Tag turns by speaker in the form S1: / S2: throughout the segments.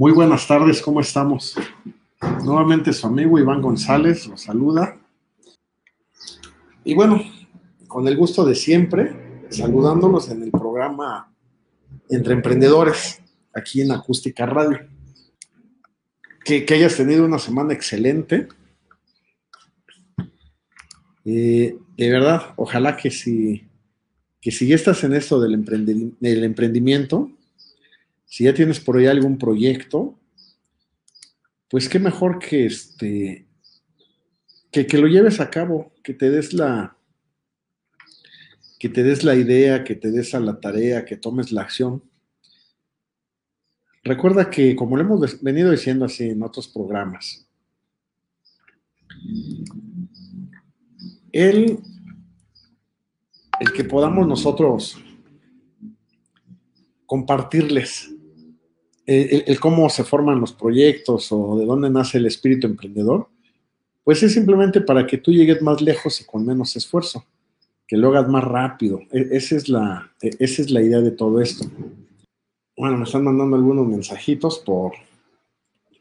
S1: Muy buenas tardes, ¿cómo estamos? Nuevamente su amigo Iván González los saluda. Y bueno, con el gusto de siempre, saludándolos en el programa Entre Emprendedores, aquí en Acústica Radio. Que, hayas tenido una semana excelente. Eh, de verdad, ojalá que si, que si ya estás en esto del, del emprendimiento, si ya tienes por ahí algún proyecto, pues qué mejor que este que, que, lo lleves a cabo, que te des la que te des la idea, que te des a la tarea, que tomes la acción. Recuerda que, como lo hemos venido diciendo así en otros programas, el, el que podamos nosotros compartirles el, cómo se forman los proyectos o de dónde nace el espíritu emprendedor, pues es simplemente para que tú llegues más lejos y con menos esfuerzo, que lo hagas más rápido. E, esa es la, e, esa es la idea de todo esto. Bueno, me están mandando algunos mensajitos por,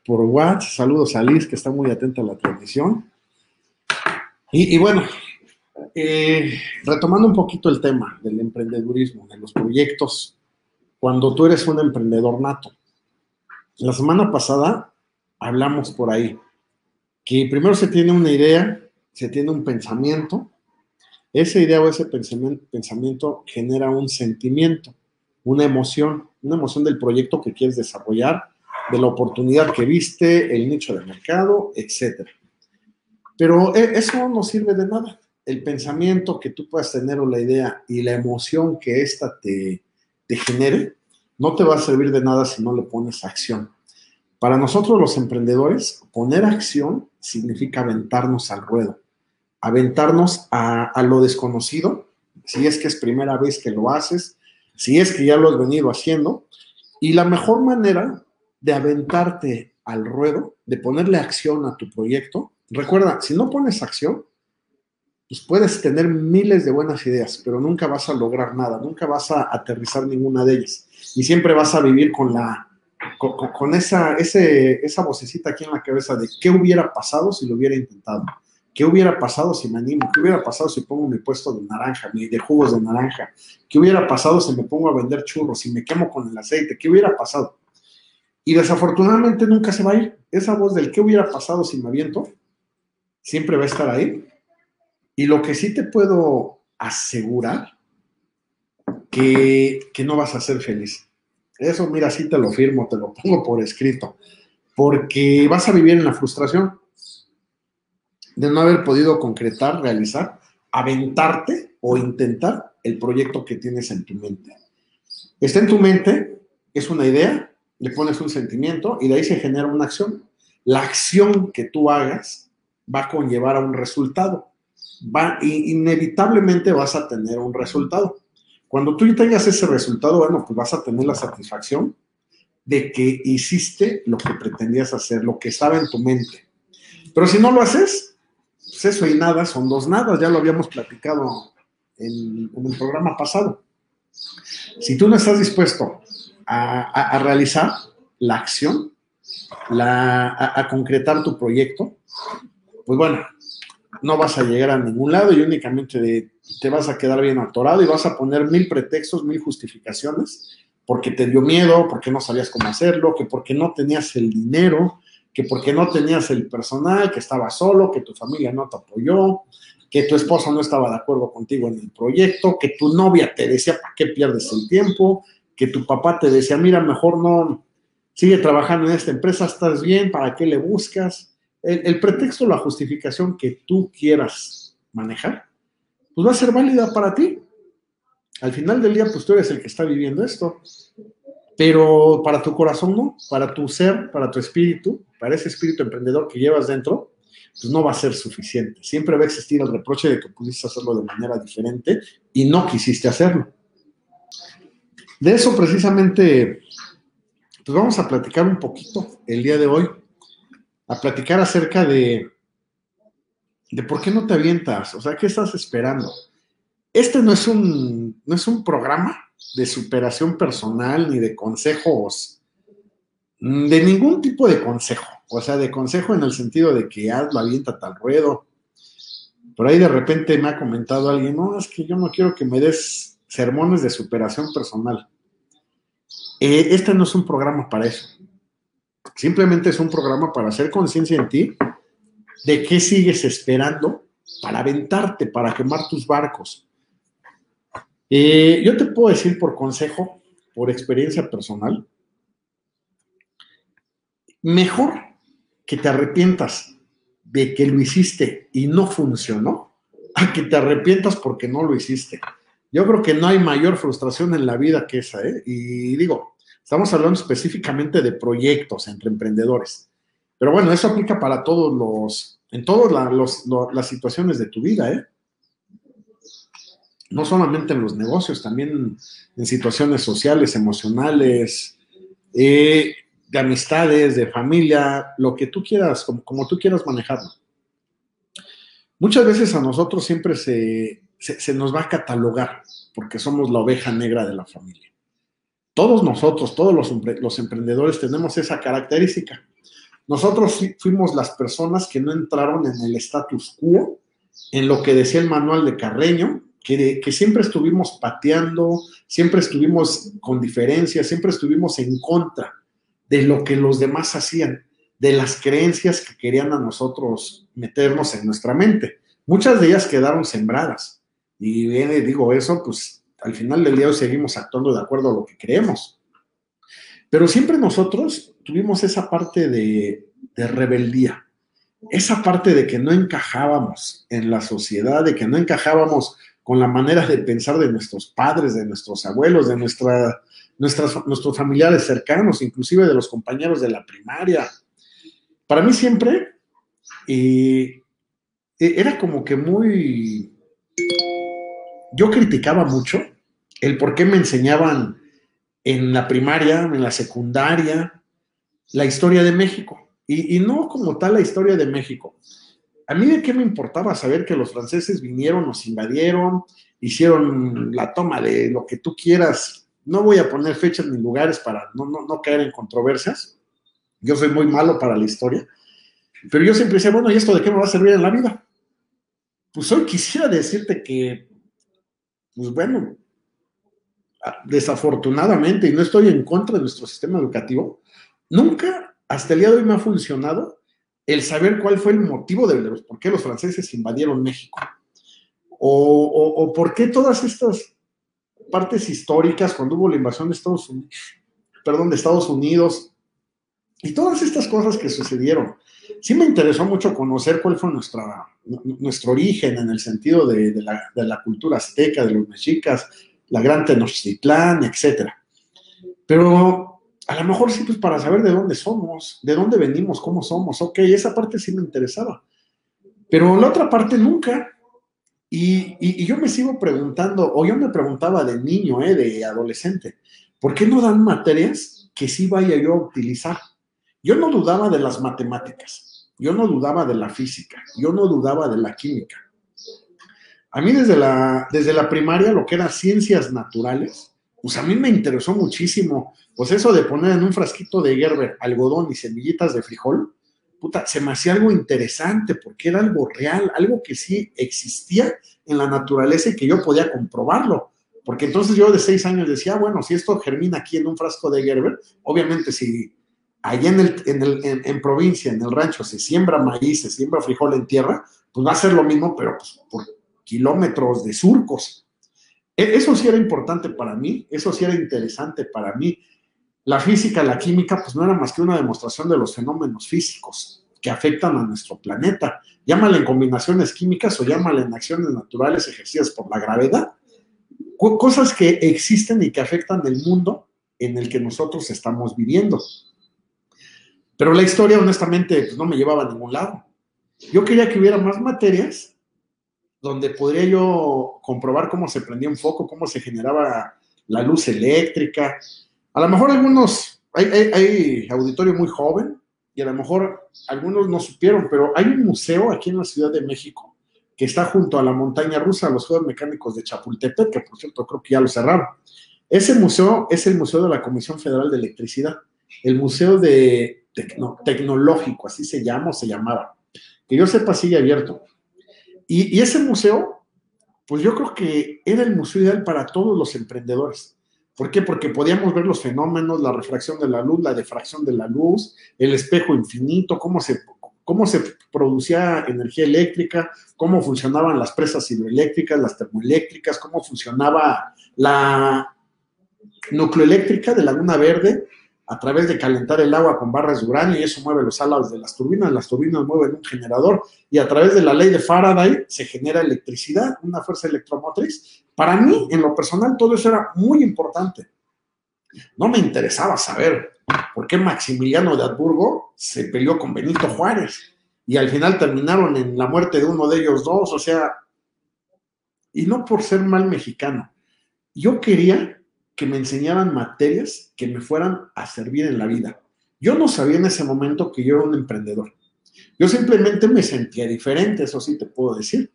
S1: por WhatsApp. Saludos a Liz, que está muy atenta a la transmisión. Y, bueno, eh, retomando un poquito el tema del emprendedurismo, de los proyectos, cuando tú eres un emprendedor nato. La semana pasada hablamos por ahí que primero se tiene una idea, se tiene un pensamiento, esa idea o ese pensamiento, genera un sentimiento, una emoción, una emoción del proyecto que quieres desarrollar, de la oportunidad que viste, el nicho de mercado, etc. Pero e, eso no sirve de nada. El pensamiento que tú puedas tener o la idea y la emoción que ésta te, te genere, no te va a servir de nada si no le pones acción. Para nosotros los emprendedores, poner acción significa aventarnos al ruedo, aventarnos a, lo desconocido, si es que es primera vez que lo haces, si es que ya lo has venido haciendo, y la mejor manera de aventarte al ruedo, de ponerle acción a tu proyecto, recuerda, si no pones acción, pues puedes tener miles de buenas ideas, pero nunca vas a lograr nada, nunca vas a aterrizar ninguna de ellas y siempre vas a vivir con la con, esa, ese, esa vocecita aquí en la cabeza de qué hubiera pasado si lo hubiera intentado, qué hubiera pasado si me animo, qué hubiera pasado si pongo mi puesto de naranja, de jugos de naranja, qué hubiera pasado si me pongo a vender churros, si me quemo con el aceite, qué hubiera pasado. Y desafortunadamente nunca se va a ir. Esa voz del qué hubiera pasado si me aviento, siempre va a estar ahí. Y lo que sí te puedo asegurar, que, que no vas a ser feliz. Eso, mira, sí te lo firmo, te lo pongo por escrito, porque vas a vivir en la frustración de no haber podido concretar, realizar, aventarte o intentar el proyecto que tienes en tu mente. Está en tu mente, es una idea, le pones un sentimiento y de ahí se genera una acción. La acción que tú hagas va a conllevar a un resultado. Va, inevitablemente vas a tener un resultado. Cuando tú tengas ese resultado, bueno, pues vas a tener la satisfacción de que hiciste lo que pretendías hacer, lo que estaba en tu mente. Pero si no lo haces, pues eso y nada son dos nada, ya lo habíamos platicado en, el programa pasado. Si tú no estás dispuesto a, realizar la acción, a concretar tu proyecto, pues bueno, no vas a llegar a ningún lado y únicamente te vas a quedar bien atorado y vas a poner mil pretextos, mil justificaciones, porque te dio miedo, porque no sabías cómo hacerlo, que porque no tenías el dinero, que porque no tenías el personal, que estaba solo, que tu familia no te apoyó, que tu esposa no estaba de acuerdo contigo en el proyecto, que tu novia te decía, ¿para qué pierdes el tiempo? Que tu papá te decía, mira, mejor no, sigue trabajando en esta empresa, estás bien, ¿para qué le buscas? El, pretexto la justificación que tú quieras manejar, pues va a ser válida para ti. Al final del día, pues tú eres el que está viviendo esto. pero para tu corazón no, para tu ser, para tu espíritu, para ese espíritu emprendedor que llevas dentro, pues no va a ser suficiente. Siempre va a existir el reproche de que pudiste hacerlo de manera diferente y no quisiste hacerlo. De eso precisamente, pues vamos a platicar un poquito el día de hoy, a platicar acerca de, de por qué no te avientas, o sea, ¿qué estás esperando? Este no es un, no es un programa de superación personal ni de consejos, de ningún tipo de consejo, o sea, de consejo en el sentido de que hazlo, avienta tal ruedo. Por ahí de repente me ha comentado alguien, no, es que yo no quiero que me des sermones de superación personal. Eh, este no es un programa para eso. Simplemente es un programa para hacer conciencia en ti de qué sigues esperando para aventarte, para quemar tus barcos. Eh, yo te puedo decir por consejo, por experiencia personal, mejor que te arrepientas de que lo hiciste y no funcionó, a que te arrepientas porque no lo hiciste. Yo creo que no hay mayor frustración en la vida que esa, ¿eh? Y digo, estamos hablando específicamente de proyectos entre emprendedores. Pero bueno, eso aplica para todos los, en todas las situaciones de tu vida, ¿eh? No solamente en los negocios, también en situaciones sociales, emocionales, eh, de amistades, de familia, lo que tú quieras, como, tú quieras manejarlo. Muchas veces a nosotros siempre se, nos va a catalogar porque somos la oveja negra de la familia. Todos nosotros, todos los, emprendedores tenemos esa característica. Nosotros fuimos las personas que no entraron en el status quo, en lo que decía el manual de Carreño, que, que, siempre estuvimos pateando, siempre estuvimos con diferencias, siempre estuvimos en contra de lo que los demás hacían, de las creencias que querían a nosotros meternos en nuestra mente. Muchas de ellas quedaron sembradas. Y viene, digo eso, pues al final del día hoy seguimos actuando de acuerdo a lo que creemos. Pero siempre nosotros tuvimos esa parte de, de rebeldía, esa parte de que no encajábamos en la sociedad, de que no encajábamos con la manera de pensar de nuestros padres, de nuestros abuelos, de nuestra, nuestras, nuestros familiares cercanos, inclusive de los compañeros de la primaria. Para mí siempre eh, era como que muy yo criticaba mucho el por qué me enseñaban en la primaria, en la secundaria, la historia de México. Y, no como tal la historia de México. A mí de qué me importaba saber que los franceses vinieron, nos invadieron, hicieron la toma de lo que tú quieras. No voy a poner fechas ni lugares para no, no, caer en controversias. Yo soy muy malo para la historia. Pero yo siempre decía, bueno, ¿y esto de qué me va a servir en la vida? Pues hoy quisiera decirte que pues bueno, desafortunadamente, y no estoy en contra de nuestro sistema educativo, nunca hasta el día de hoy me ha funcionado el saber cuál fue el motivo de por qué los franceses invadieron México. O, por qué todas estas partes históricas, cuando hubo la invasión de Estados Unidos, perdón, de Estados Unidos, y todas estas cosas que sucedieron. Sí me interesó mucho conocer cuál fue nuestra, nuestro origen en el sentido de, la, cultura azteca, de los mexicas, la gran Tenochtitlán, etc. Pero a lo mejor sí, pues para saber de dónde somos, de dónde venimos, cómo somos, ok, esa parte sí me interesaba. Pero la otra parte nunca. Y, y, yo me sigo preguntando, o yo me preguntaba de niño, eh, de adolescente, ¿por qué no dan materias que sí vaya yo a utilizar? Yo no dudaba de las matemáticas, yo no dudaba de la física, yo no dudaba de la química. A mí desde la, desde la primaria, lo que eran ciencias naturales, pues a mí me interesó muchísimo. Pues eso de poner en un frasquito de Gerber algodón y semillitas de frijol, puta, se me hacía algo interesante porque era algo real, algo que sí existía en la naturaleza y que yo podía comprobarlo. Porque entonces yo de seis años decía, bueno, si esto germina aquí en un frasco de Gerber, obviamente si allá en, el, en, el, en, provincia, en el rancho, se siembra maíz, se siembra frijol en tierra, pues va a ser lo mismo, pero pues, por kilómetros de surcos. E, eso sí era importante para mí, eso sí era interesante para mí. La física, la química, pues no era más que una demostración de los fenómenos físicos que afectan a nuestro planeta. Llámale en combinaciones químicas o llámale en acciones naturales ejercidas por la gravedad. Cosas que existen y que afectan el mundo en el que nosotros estamos viviendo. Pero la historia, honestamente, pues, no me llevaba a ningún lado. Yo quería que hubiera más materias donde podría yo comprobar cómo se prendía un foco, cómo se generaba la luz eléctrica. A lo mejor algunos, hay, hay, auditorio muy joven y a lo mejor algunos no supieron, pero hay un museo aquí en la Ciudad de México que está junto a la montaña rusa, los Juegos Mecánicos de Chapultepec, que por cierto creo que ya lo cerraron. Ese museo es el Museo de la Comisión Federal de Electricidad, el Museo de Tecnológico, así se llama o se llamaba. Que yo sepa, sigue abierto. Y, ese museo, pues yo creo que era el museo ideal para todos los emprendedores. ¿Por qué? Porque podíamos ver los fenómenos, la refracción de la luz, la difracción de la luz, el espejo infinito, cómo se, cómo se producía energía eléctrica, cómo funcionaban las presas hidroeléctricas, las termoeléctricas, cómo funcionaba la nucleoeléctrica de Laguna Verde, a través de calentar el agua con barras de uranio y eso mueve los alas de las turbinas, las turbinas mueven un generador y a través de la ley de Faraday se genera electricidad, una fuerza electromotriz. Para mí, en lo personal, todo eso era muy importante. No me interesaba saber por qué Maximiliano de Habsburgo se peleó con Benito Juárez y al final terminaron en la muerte de uno de ellos dos, o sea, y no por ser mal mexicano. Yo quería que me enseñaran materias que me fueran a servir en la vida. Yo no sabía en ese momento que yo era un emprendedor. Yo simplemente me sentía diferente, eso sí te puedo decir.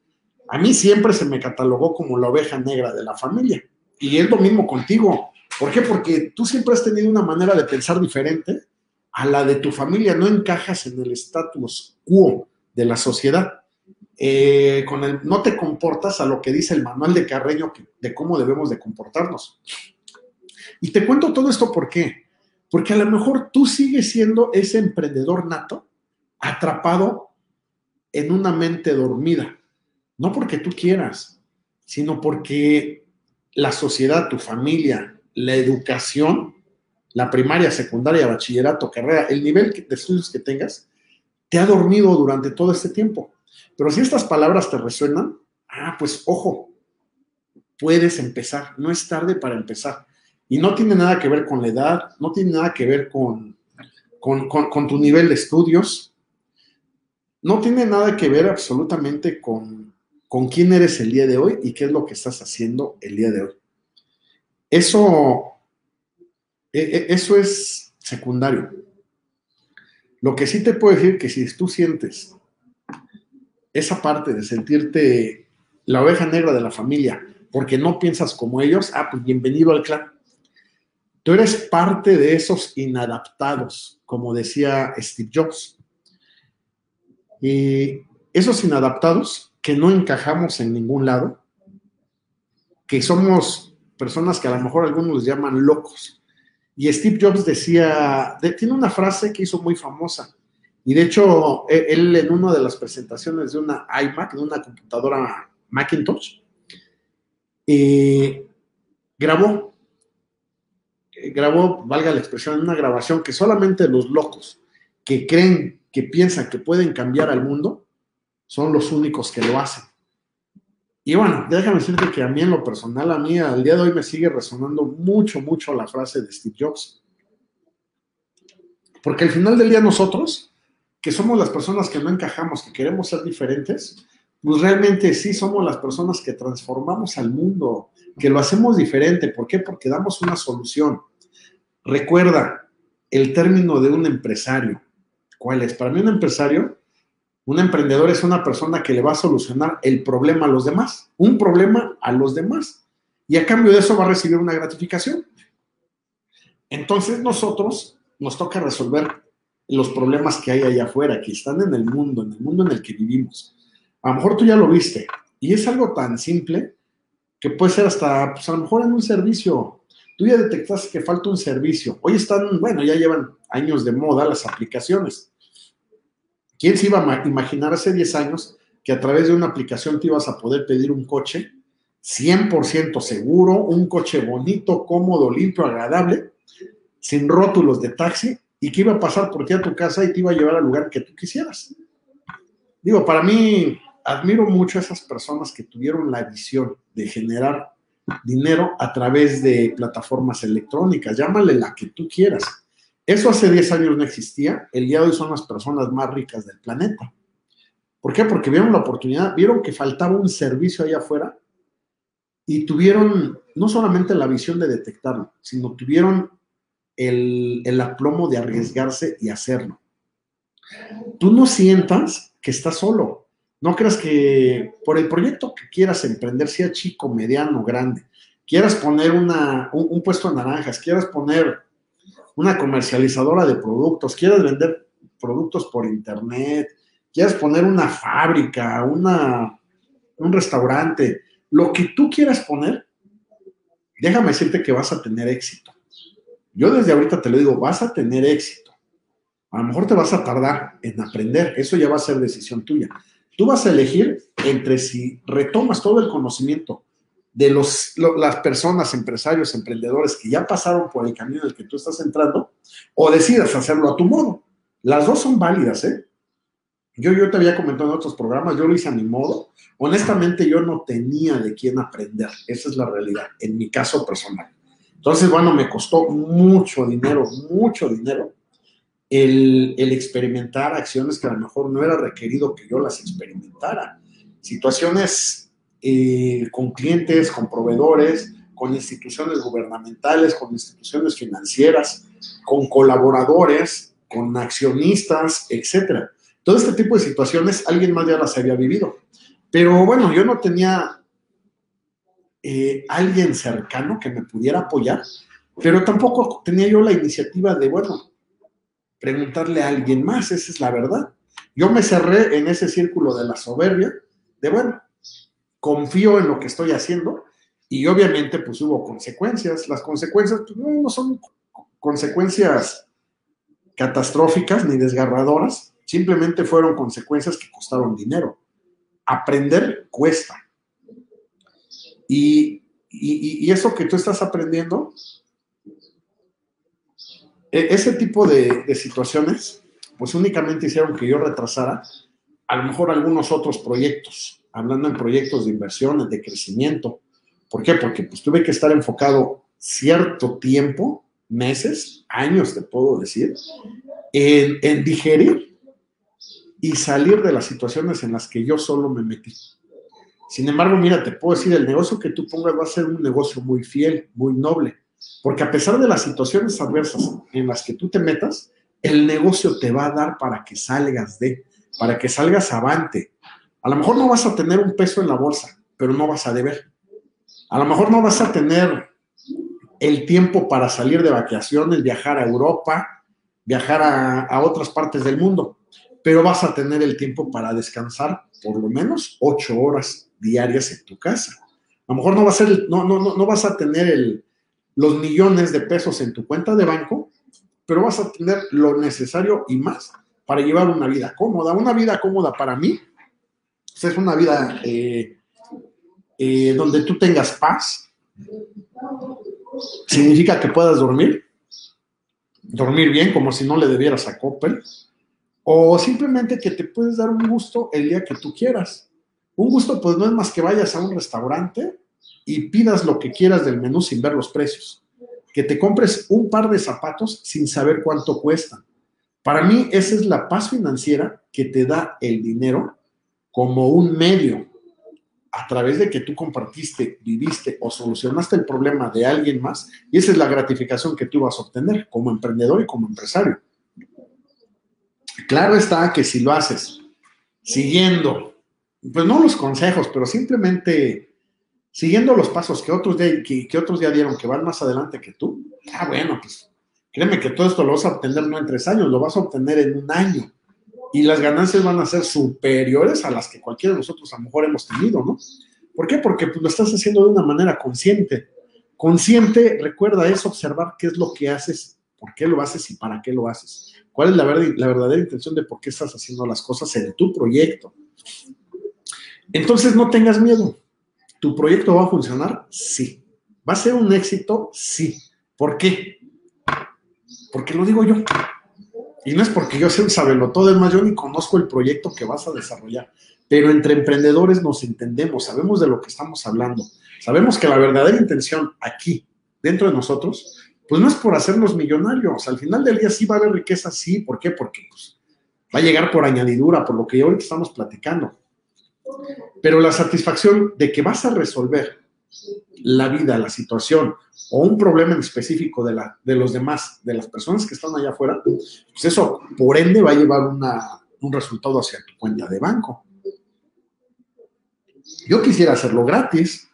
S1: A mí siempre se me catalogó como la oveja negra de la familia. Y es lo mismo contigo. ¿Por qué? Porque tú siempre has tenido una manera de pensar diferente a la de tu familia. No encajas en el status quo de la sociedad. Eh, con el, no te comportas a lo que dice el manual de Carreño de cómo debemos de comportarnos. Y te cuento todo esto por qué. Porque a lo mejor tú sigues siendo ese emprendedor nato atrapado en una mente dormida. No porque tú quieras, sino porque la sociedad, tu familia, la educación, la primaria, secundaria, bachillerato, carrera, el nivel de estudios que tengas, te ha dormido durante todo este tiempo. Pero si estas palabras te resuenan, ah, pues ojo, puedes empezar, no es tarde para empezar. Y no tiene nada que ver con la edad, no tiene nada que ver con, con, tu nivel de estudios, no tiene nada que ver absolutamente con, con quién eres el día de hoy y qué es lo que estás haciendo el día de hoy. Eso, e, e, eso es secundario. Lo que sí te puedo decir que si tú sientes esa parte de sentirte la oveja negra de la familia porque no piensas como ellos, ah, pues bienvenido al clan. Tú eres parte de esos inadaptados, como decía Steve Jobs. Y esos inadaptados que no encajamos en ningún lado, que somos personas que a lo mejor algunos les llaman locos. Y Steve Jobs decía, tiene una frase que hizo muy famosa. Y de hecho, e, él en una de las presentaciones de una iMac, de una computadora Macintosh, eh, grabó grabó, valga la expresión, una grabación que solamente los locos que creen, que piensan que pueden cambiar al mundo, son los únicos que lo hacen. Y bueno, déjame decirte que a mí en lo personal, a mí al día de hoy me sigue resonando mucho, mucho la frase de Steve Jobs. Porque al final del día nosotros, que somos las personas que no encajamos, que queremos ser diferentes, pues realmente sí somos las personas que transformamos al mundo, que lo hacemos diferente. ¿Por qué? Porque damos una solución. Recuerda el término de un empresario. ¿Cuál es? Para mí un empresario, un emprendedor es una persona que le va a solucionar el problema a los demás, un problema a los demás. Y a cambio de eso va a recibir una gratificación. Entonces nosotros nos toca resolver los problemas que hay allá afuera, que están en el mundo, en el mundo en el que vivimos. A lo mejor tú ya lo viste. Y es algo tan simple que puede ser hasta, pues a lo mejor en un servicio Tú ya detectaste que falta un servicio. Hoy están, bueno, ya llevan años de moda las aplicaciones. ¿Quién se iba a imaginar hace 10 años que a través de una aplicación te ibas a poder pedir un coche 100% seguro, un coche bonito, cómodo, limpio, agradable, sin rótulos de taxi y que iba a pasar por ti a tu casa y te iba a llevar al lugar que tú quisieras? Digo, para mí, admiro mucho a esas personas que tuvieron la visión de generar dinero a través de plataformas electrónicas, llámale la que tú quieras. Eso hace 10 años no existía, el día de hoy son las personas más ricas del planeta. ¿Por qué? Porque vieron la oportunidad, vieron que faltaba un servicio allá afuera y tuvieron no solamente la visión de detectarlo, sino tuvieron el, el aplomo de arriesgarse y hacerlo. Tú no sientas que estás solo. No creas que por el proyecto que quieras emprender, sea chico, mediano, grande, quieras poner una, un, puesto de naranjas, quieras poner una comercializadora de productos, quieras vender productos por internet, quieras poner una fábrica, una, un restaurante, lo que tú quieras poner, déjame decirte que vas a tener éxito. Yo desde ahorita te lo digo, vas a tener éxito. A lo mejor te vas a tardar en aprender, eso ya va a ser decisión tuya. Tú vas a elegir entre si retomas todo el conocimiento de los, lo, las personas, empresarios, emprendedores que ya pasaron por el camino en el que tú estás entrando, o decidas hacerlo a tu modo. Las dos son válidas, ¿eh? Yo, yo te había comentado en otros programas, yo lo hice a mi modo. Honestamente, yo no tenía de quién aprender. Esa es la realidad, en mi caso personal. Entonces, bueno, me costó mucho dinero, mucho dinero, el, experimentar acciones que a lo mejor no era requerido que yo las experimentara. Situaciones eh, con clientes, con proveedores, con instituciones gubernamentales, con instituciones financieras, con colaboradores, con accionistas, etcétera todo este tipo de situaciones alguien más ya las había vivido. Pero bueno, yo no tenía eh, alguien cercano que me pudiera apoyar, pero tampoco tenía yo la iniciativa de, bueno, preguntarle a alguien más, esa es la verdad. Yo me cerré en ese círculo de la soberbia, de, bueno, confío en lo que estoy haciendo y obviamente pues hubo consecuencias. Las consecuencias pues, no, son consecuencias catastróficas ni desgarradoras, Simplemente fueron consecuencias que costaron dinero. Aprender cuesta. Y, y, eso que tú estás aprendiendo, ese tipo de, situaciones, pues únicamente hicieron que yo retrasara a lo mejor algunos otros proyectos, hablando en proyectos de inversiones, de crecimiento. ¿Por qué? Porque pues tuve que estar enfocado cierto tiempo, meses, años te puedo decir, en, en digerir y salir de las situaciones en las que yo solo me metí. Sin embargo, mira, te puedo decir, el negocio que tú pongas va a ser un negocio muy fiel, muy noble, porque a pesar de las situaciones adversas en las que tú te metas, el negocio te va a dar para que salgas de, para que salgas avante. A lo mejor no vas a tener un peso en la bolsa, pero no vas a deber. A lo mejor no vas a tener el tiempo para salir de vacaciones, viajar a Europa, viajar a, a otras partes del mundo, pero vas a tener el tiempo para descansar por lo menos ocho horas diarias en tu casa. A lo mejor no, va a ser, no, no, no, no vas a tener el, los millones de pesos en tu cuenta de banco, pero vas a tener lo necesario y más para llevar una vida cómoda. Una vida cómoda para mí es una vida eh, eh, donde tú tengas paz. Significa que puedas dormir, dormir bien, como si no le debieras a Coppel o simplemente que te puedes dar un gusto el día que tú quieras. Un gusto pues no es más que vayas a un restaurante y pidas lo que quieras del menú sin ver los precios. Que te compres un par de zapatos sin saber cuánto cuestan. Para mí esa es la paz financiera que te da el dinero como un medio a través de que tú compartiste, viviste o solucionaste el problema de alguien más y esa es la gratificación que tú vas a obtener como emprendedor y como empresario. Claro está que si lo haces siguiendo, pues no los consejos, pero simplemente siguiendo los pasos que otros, ya, que, otros ya dieron, que van más adelante que tú, ah, bueno, pues créeme que todo esto lo vas a obtener no en tres años, lo vas a obtener en un año. Y las ganancias van a ser superiores a las que cualquiera de nosotros a lo mejor hemos tenido, ¿no? ¿Por qué? Porque pues, lo estás haciendo de una manera consciente. Consciente, recuerda, es observar qué es lo que haces, por qué lo haces y para qué lo haces. ¿Cuál es la, ver la verdadera intención de por qué estás haciendo las cosas en tu proyecto? Entonces no tengas miedo. ¿Tu proyecto va a funcionar? Sí. ¿Va a ser un éxito? Sí. ¿Por qué? Porque lo digo yo. Y no es porque yo sea un sabelotodo, es más, yo ni conozco el proyecto que vas a desarrollar. Pero entre emprendedores nos entendemos, sabemos de lo que estamos hablando. Sabemos que la verdadera intención aquí, dentro de nosotros, pues no es por hacernos millonarios. Al final del día sí va a haber riqueza, sí. ¿Por qué? Porque pues, va a llegar por añadidura, por lo que ahorita estamos platicando. Pero la satisfacción de que vas a resolver la vida, la situación o un problema en específico de, los demás, de las personas que están allá afuera, pues eso por ende va a llevar un resultado hacia tu cuenta de banco. Yo quisiera hacerlo gratis,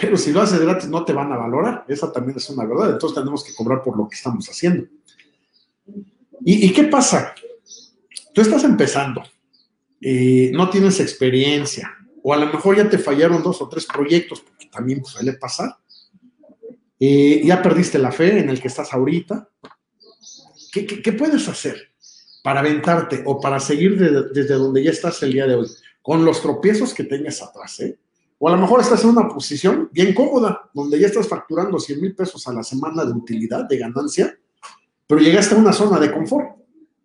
S1: pero si lo haces gratis no te van a valorar. Esa también es una verdad. Entonces tenemos que cobrar por lo que estamos haciendo. ¿Y, qué pasa? Tú estás empezando, eh, no tienes experiencia, o a lo mejor ya te fallaron dos o tres proyectos, porque también suele pasar. Eh, ya perdiste la fe en el que estás ahorita. ¿Qué, puedes hacer para aventarte o para seguir desde donde ya estás el día de hoy? Con los tropiezos que tengas atrás, ¿eh? O a lo mejor estás en una posición bien cómoda, donde ya estás facturando 100 mil pesos a la semana de utilidad, de ganancia, pero llegaste a una zona de confort.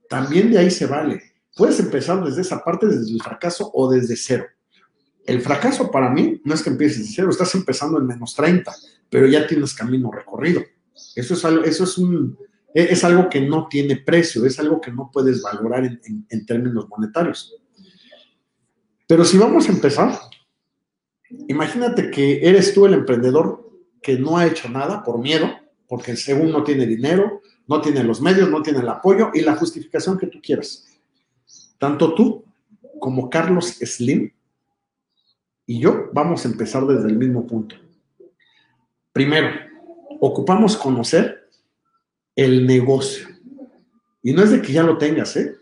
S1: También de ahí se vale. Puedes empezar desde esa parte, desde el fracaso o desde cero. El fracaso para mí no es que empieces de cero, estás empezando en menos 30, pero ya tienes camino recorrido. Eso es algo, eso es un, e, es algo que no tiene precio, es algo que no puedes valorar en, términos monetarios. Pero si vamos a empezar, imagínate que eres tú el emprendedor que no ha hecho nada por miedo, porque según no tiene dinero, no tiene los medios, no tiene el apoyo y la justificación que tú quieras. Tanto tú como Carlos Slim y yo vamos a empezar desde el mismo punto. Primero, ocupamos conocer el negocio. Y no es de que ya lo tengas, ¿eh?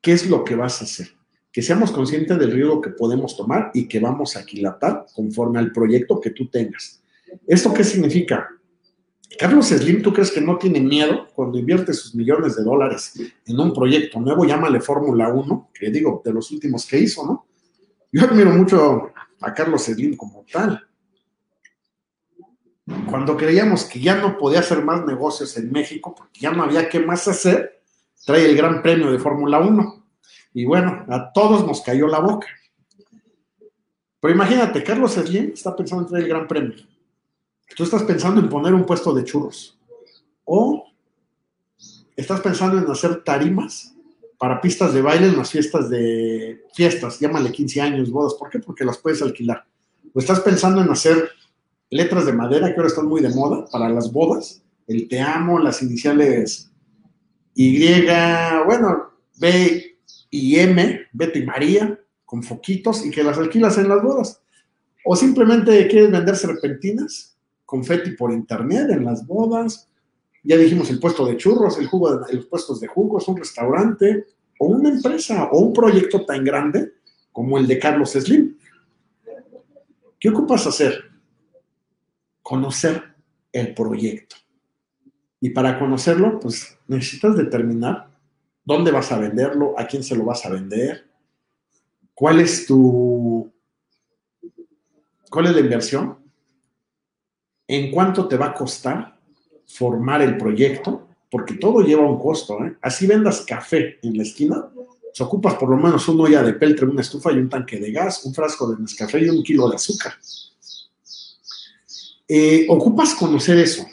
S1: ¿Qué es lo que vas a hacer? Que seamos conscientes del riesgo que podemos tomar y que vamos a aquilatar conforme al proyecto que tú tengas. ¿Esto qué significa? Carlos Slim, ¿tú crees que no tiene miedo cuando invierte sus millones de dólares en un proyecto nuevo, llámale Fórmula 1, que digo, de los últimos que hizo, ¿no? Yo admiro mucho a Carlos Slim como tal. Cuando creíamos que ya no podía hacer más negocios en México, porque ya no había qué más hacer, trae el Gran Premio de Fórmula 1. Y bueno, a todos nos cayó la boca. Pero imagínate, Carlos Slim está pensando en traer el Gran Premio. Tú estás pensando en poner un puesto de churros. O estás pensando en hacer tarimas para pistas de baile en las fiestas de fiestas, llámale 15 años, bodas. ¿Por qué? Porque las puedes alquilar. O estás pensando en hacer letras de madera que ahora están muy de moda para las bodas, el te amo, las iniciales Y, bueno, B y M, Betty y María, con foquitos y que las alquilas en las bodas. O simplemente quieres vender serpentinas, confeti por internet en las bodas, ya dijimos el puesto de churros, el jugo de, los puestos de jugos, un restaurante o una empresa o un proyecto tan grande como el de Carlos Slim. ¿Qué ocupas hacer? Conocer el proyecto. Y para conocerlo, pues necesitas determinar dónde vas a venderlo, a quién se lo vas a vender, cuál es tu, cuál es la inversión, en cuánto te va a costar formar el proyecto, porque todo lleva un costo. ¿eh? Así vendas café en la esquina, se ocupas por lo menos una olla de peltre, una estufa y un tanque de gas, un frasco de Nescafé y un kilo de azúcar. Eh, ocupas conocer eso.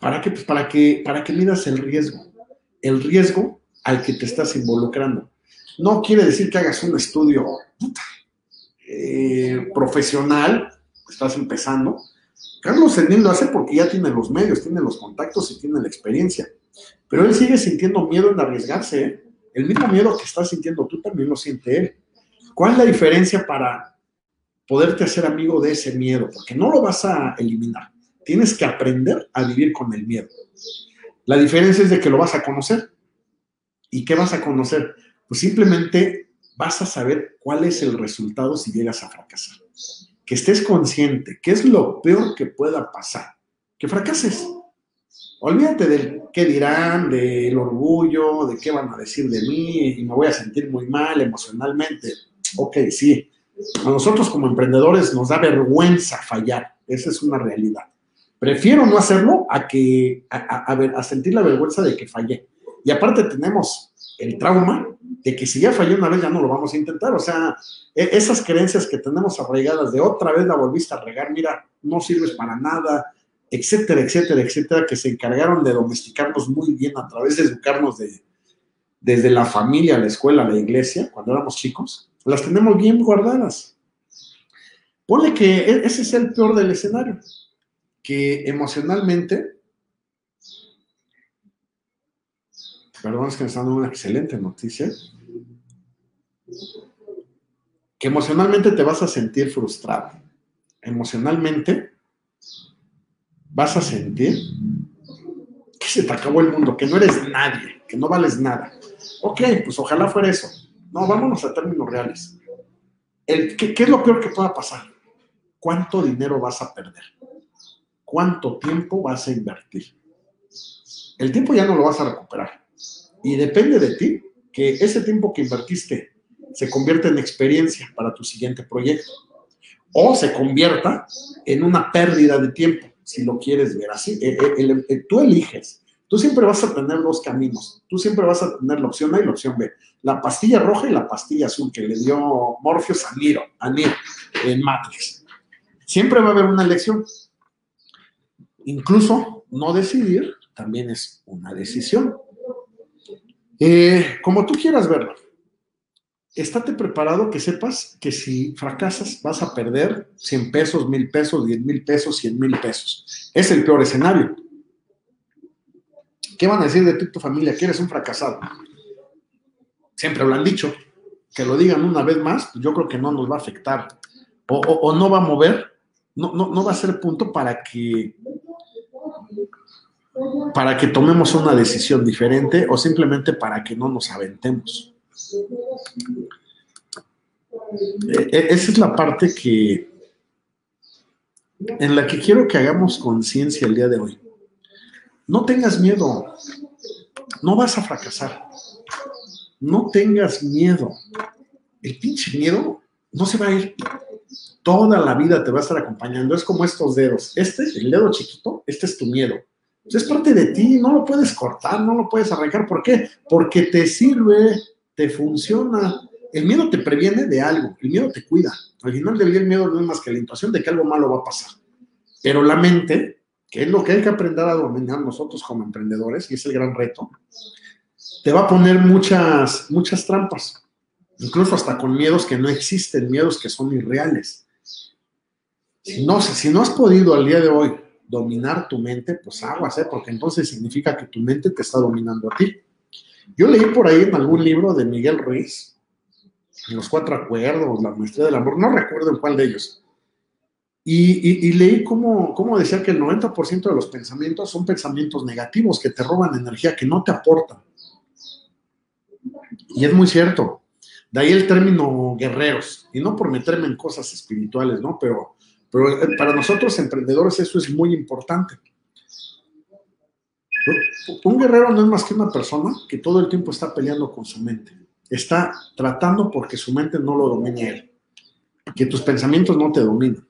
S1: ¿Para qué? Pues para que, para que midas el riesgo. El riesgo al que te estás involucrando. No quiere decir que hagas un estudio eh, profesional, estás empezando, Carlos Slim lo hace porque ya tiene los medios, tiene los contactos y tiene la experiencia. Pero él sigue sintiendo miedo en arriesgarse. ¿eh? El mismo miedo que estás sintiendo tú también lo siente él. ¿Cuál es la diferencia para poderte hacer amigo de ese miedo? Porque no lo vas a eliminar. Tienes que aprender a vivir con el miedo. La diferencia es de que lo vas a conocer. ¿Y qué vas a conocer? Pues simplemente vas a saber cuál es el resultado si llegas a fracasar que estés consciente, que es lo peor que pueda pasar, que fracases. Olvídate del qué dirán, del orgullo, de qué van a decir de mí y me voy a sentir muy mal emocionalmente. Ok, sí. A nosotros como emprendedores nos da vergüenza fallar. Esa es una realidad. Prefiero no hacerlo a que a, a sentir la vergüenza de que fallé. Y aparte tenemos el trauma de que si ya falló una vez ya no lo vamos a intentar. O sea, e, esas creencias que tenemos arraigadas de otra vez la volviste a regar, mira, no sirves para nada, etcétera, etcétera, etcétera, que se encargaron de domesticarnos muy bien a través de educarnos de, desde la familia, la escuela, la iglesia, cuando éramos chicos, las tenemos bien guardadas. Ponle que e, ese es el peor del escenario, que emocionalmente perdón, es que me están dando una excelente noticia, que emocionalmente te vas a sentir frustrado. Emocionalmente vas a sentir que se te acabó el mundo, que no eres nadie, que no vales nada. Ok, pues ojalá fuera eso. No, vámonos a términos reales. El, ¿qué, ¿Qué es lo peor que pueda pasar? ¿Cuánto dinero vas a perder? ¿Cuánto tiempo vas a invertir? El tiempo ya no lo vas a recuperar y depende de ti que ese tiempo que invertiste se convierta en experiencia para tu siguiente proyecto o se convierta en una pérdida de tiempo, si lo quieres ver así. Eh, eh, eh, tú eliges. Tú siempre vas a tener dos caminos. Tú siempre vas a tener la opción A y la opción B. La pastilla roja y la pastilla azul que le dio Morpheus a Nero, a Nero en Matrix. Siempre va a haber una elección. Incluso no decidir también es una decisión. Como tú quieras verlo, estate preparado que sepas que si fracasas vas a perder 100 pesos, 1000 pesos, 10 mil pesos, 100 mil pesos. Es el peor escenario. ¿Qué van a decir de ti tu familia? Que eres un fracasado. Siempre lo han dicho. Que lo digan una vez más, yo creo que no nos va a afectar. O, no va a mover, no, no va a ser punto para que para que tomemos una decisión diferente o simplemente para que no nos aventemos. E, e, esa es la parte que en la que quiero que hagamos conciencia el día de hoy. No tengas miedo, no vas a fracasar. No tengas miedo. El pinche miedo no se va a ir. Toda la vida te va a estar acompañando. Es como estos dedos. Este, el dedo chiquito, este es tu miedo es parte de ti, no lo puedes cortar, no lo puedes arrancar. ¿Por qué? Porque te sirve, te funciona. El miedo te previene de algo, el miedo te cuida. Al final del día el miedo no es más que la intuición de que algo malo va a pasar. Pero la mente, que es lo que hay que aprender a dominar nosotros como emprendedores, y es el gran reto, te va a poner muchas, muchas trampas, incluso hasta con miedos que no existen, miedos que son irreales. Si no, si no has podido al día de hoy dominar tu mente, pues aguas, ¿eh? porque entonces significa que tu mente te está dominando a ti. Yo leí por ahí en algún libro de Miguel Ruiz, los cuatro acuerdos, la maestría del amor, no recuerdo en cuál de ellos. Y, leí cómo, cómo, decía que el 90% de los pensamientos son pensamientos negativos que te roban energía, que no te aportan. Y es muy cierto. De ahí el término guerreros. Y no por meterme en cosas espirituales, ¿no? Pero pero eh, para nosotros emprendedores eso es muy importante. Un guerrero no es más que una persona que todo el tiempo está peleando con su mente. Está tratando porque su mente no lo domine él. Que tus pensamientos no te dominen.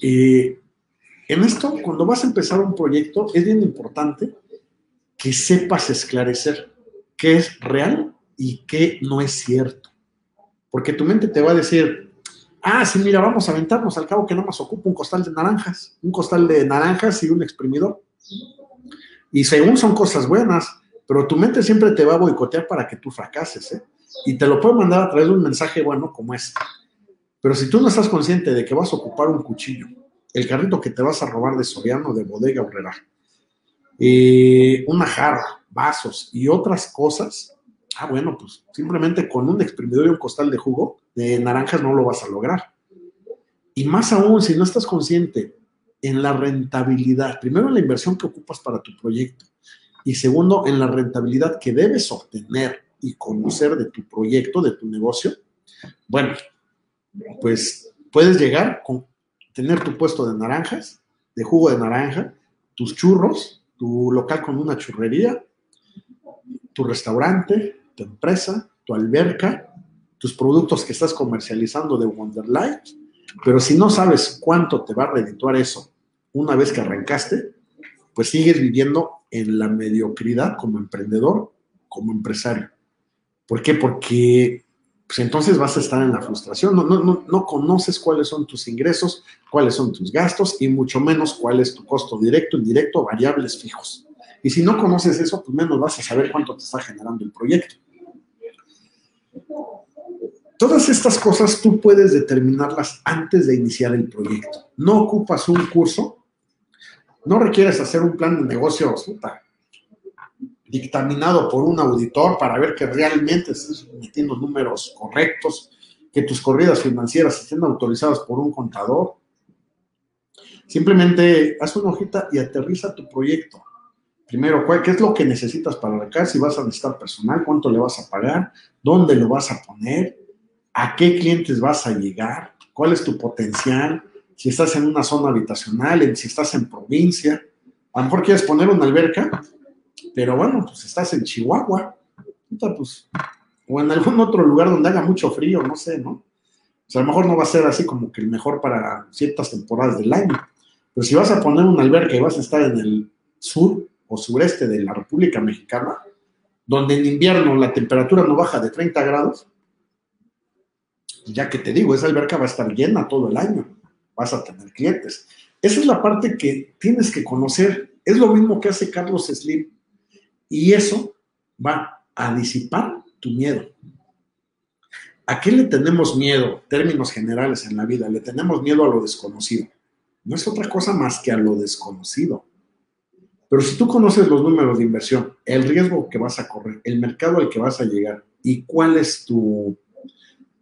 S1: Y en esto, cuando vas a empezar un proyecto, es bien importante que sepas esclarecer qué es real y qué no es cierto. Porque tu mente te va a decir, Ah, sí, mira, vamos a aventarnos al cabo que no más ocupa un costal de naranjas, un costal de naranjas y un exprimidor. Y según son cosas buenas, pero tu mente siempre te va a boicotear para que tú fracases, ¿eh? Y te lo puede mandar a través de un mensaje bueno como este. Pero si tú no estás consciente de que vas a ocupar un cuchillo, el carrito que te vas a robar de Soriano, de Bodega Obrera, una jarra, vasos y otras cosas, ah, bueno, pues simplemente con un exprimidor y un costal de jugo, de naranjas no lo vas a lograr. Y más aún, si no estás consciente en la rentabilidad, primero en la inversión que ocupas para tu proyecto. Y segundo en la rentabilidad que debes obtener y conocer de tu proyecto, de tu negocio, bueno, pues puedes llegar con tener tu puesto de naranjas, de jugo de naranja, tus churros, tu local con una churrería, tu restaurante, tu empresa, tu alberca, tus productos que estás comercializando de Wonderlight, pero si no sabes cuánto te va a redituar eso una vez que arrancaste, pues sigues viviendo en la mediocridad como emprendedor, como empresario. ¿Por qué? Porque pues entonces vas a estar en la frustración. No, no, no, no conoces cuáles son tus ingresos, cuáles son tus gastos y mucho menos cuál es tu costo directo, indirecto, variables fijos. Y si no conoces eso, pues menos vas a saber cuánto te está generando el proyecto. Todas estas cosas tú puedes determinarlas antes de iniciar el proyecto. No ocupas un curso, no requieres hacer un plan de negocio dictaminado por un auditor para ver que realmente estés metiendo números correctos, que tus corridas financieras estén autorizadas por un contador. Simplemente haz una hojita y aterriza tu proyecto. Primero, ¿qué es lo que necesitas para arrancar? Si vas a necesitar personal, cuánto le vas a pagar, dónde lo vas a poner, a qué clientes vas a llegar, cuál es tu potencial, si estás en una zona habitacional, si estás en provincia. A lo mejor quieres poner una alberca, pero bueno, pues estás en Chihuahua, pues, o en algún otro lugar donde haga mucho frío, no sé, ¿no? O sea, a lo mejor no va a ser así como que el mejor para ciertas temporadas del año. Pero si vas a poner una alberca y vas a estar en el sur, o sureste de la República Mexicana, donde en invierno la temperatura no baja de 30 grados, ya que te digo, esa alberca va a estar llena todo el año, vas a tener clientes. Esa es la parte que tienes que conocer. Es lo mismo que hace Carlos Slim. Y eso va a disipar tu miedo. ¿A qué le tenemos miedo? Términos generales en la vida. Le tenemos miedo a lo desconocido. No es otra cosa más que a lo desconocido. Pero si tú conoces los números de inversión, el riesgo que vas a correr, el mercado al que vas a llegar y cuál es tu,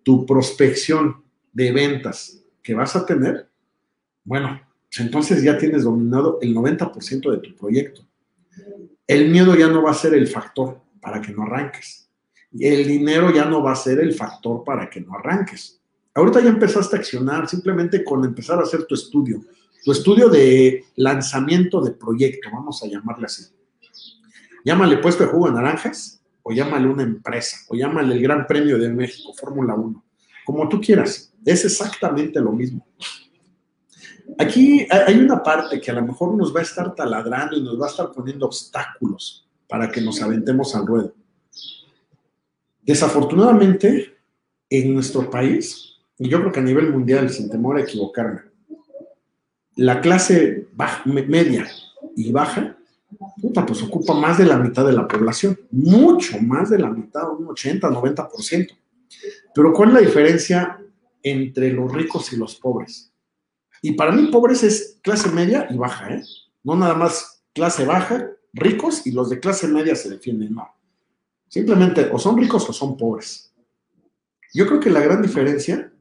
S1: tu prospección de ventas que vas a tener, bueno, pues entonces ya tienes dominado el 90% de tu proyecto. El miedo ya no va a ser el factor para que no arranques. Y el dinero ya no va a ser el factor para que no arranques. Ahorita ya empezaste a accionar simplemente con empezar a hacer tu estudio, tu estudio de lanzamiento de proyecto, vamos a llamarle así. Llámale puesto de jugo de naranjas, o llámale una empresa, o llámale el Gran Premio de México, Fórmula 1, como tú quieras. Es exactamente lo mismo. Aquí hay una parte que a lo mejor nos va a estar taladrando y nos va a estar poniendo obstáculos para que nos aventemos al ruedo. Desafortunadamente, en nuestro país, y yo creo que a nivel mundial, sin temor a equivocarme, la clase media y baja, puta, pues ocupa más de la mitad de la población, mucho más de la mitad, un 80, 90%. Pero ¿cuál es la diferencia entre los ricos y los pobres? Y para mí pobres es clase media y baja, ¿eh? No nada más clase baja, ricos y los de clase media se defienden, no. Simplemente o son ricos o son pobres. Yo creo que la gran diferencia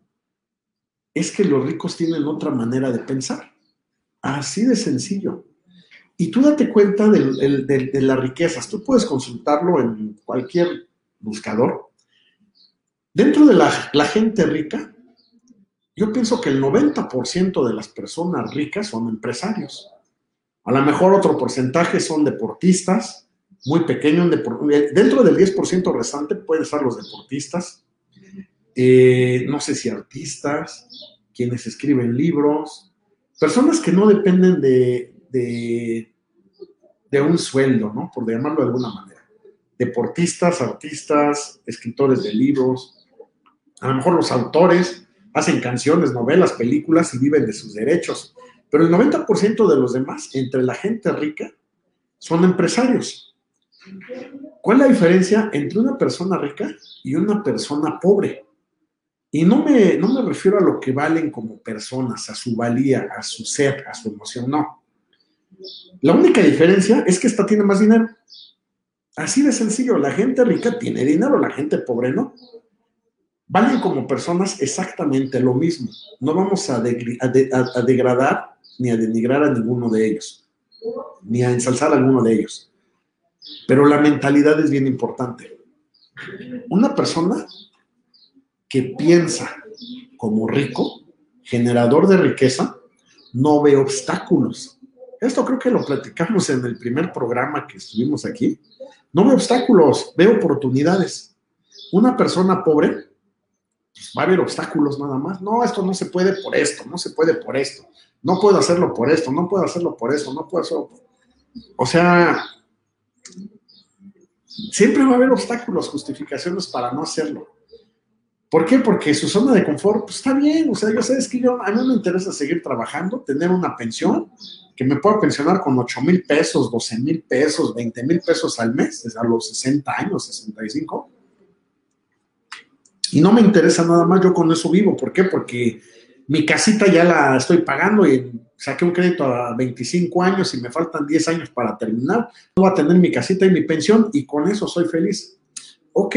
S1: es que los ricos tienen otra manera de pensar. Así de sencillo. Y tú date cuenta de, las riquezas. Tú puedes consultarlo en cualquier buscador. Dentro de la gente rica, yo pienso que el 90% de las personas ricas son empresarios. A lo mejor otro porcentaje son deportistas, muy pequeño. Dentro del 10% restante pueden estar los deportistas, eh, no sé si artistas, quienes escriben libros, personas que no dependen de, de, un sueldo, ¿no? Por llamarlo de alguna manera. Deportistas, artistas, escritores de libros, a lo mejor los autores hacen canciones, novelas, películas y viven de sus derechos. Pero el 90% de los demás, entre la gente rica, son empresarios. ¿Cuál es la diferencia entre una persona rica y una persona pobre? Y no me, no me refiero a lo que valen como personas, a su valía, a su ser, a su emoción, no. La única diferencia es que esta tiene más dinero. Así de sencillo, la gente rica tiene dinero, la gente pobre no. Valen como personas exactamente lo mismo. No vamos a, a degradar ni a denigrar a ninguno de ellos, ni a ensalzar a alguno de ellos. Pero la mentalidad es bien importante. Una persona que piensa como rico, generador de riqueza, no ve obstáculos. Esto creo que lo platicamos en el primer programa que estuvimos aquí. No ve obstáculos, ve oportunidades. Una persona pobre pues, va a ver obstáculos nada más. No, esto no se puede por esto, no se puede por esto. No puedo hacerlo por esto, no puedo hacerlo por esto, no puedo hacerlo por... O sea, siempre va a haber obstáculos, justificaciones para no hacerlo. ¿Por qué? Porque su zona de confort, pues está bien, o sea, yo sabes que yo, a mí me interesa seguir trabajando, tener una pensión, que me pueda pensionar con 8 mil pesos, 12 mil pesos, 20 mil pesos al mes, a los 60 años, 65. Y no me interesa nada más, yo con eso vivo. ¿Por qué? Porque mi casita ya la estoy pagando y saqué un crédito a 25 años y me faltan 10 años para terminar. Voy a tener mi casita y mi pensión y con eso soy feliz. Ok,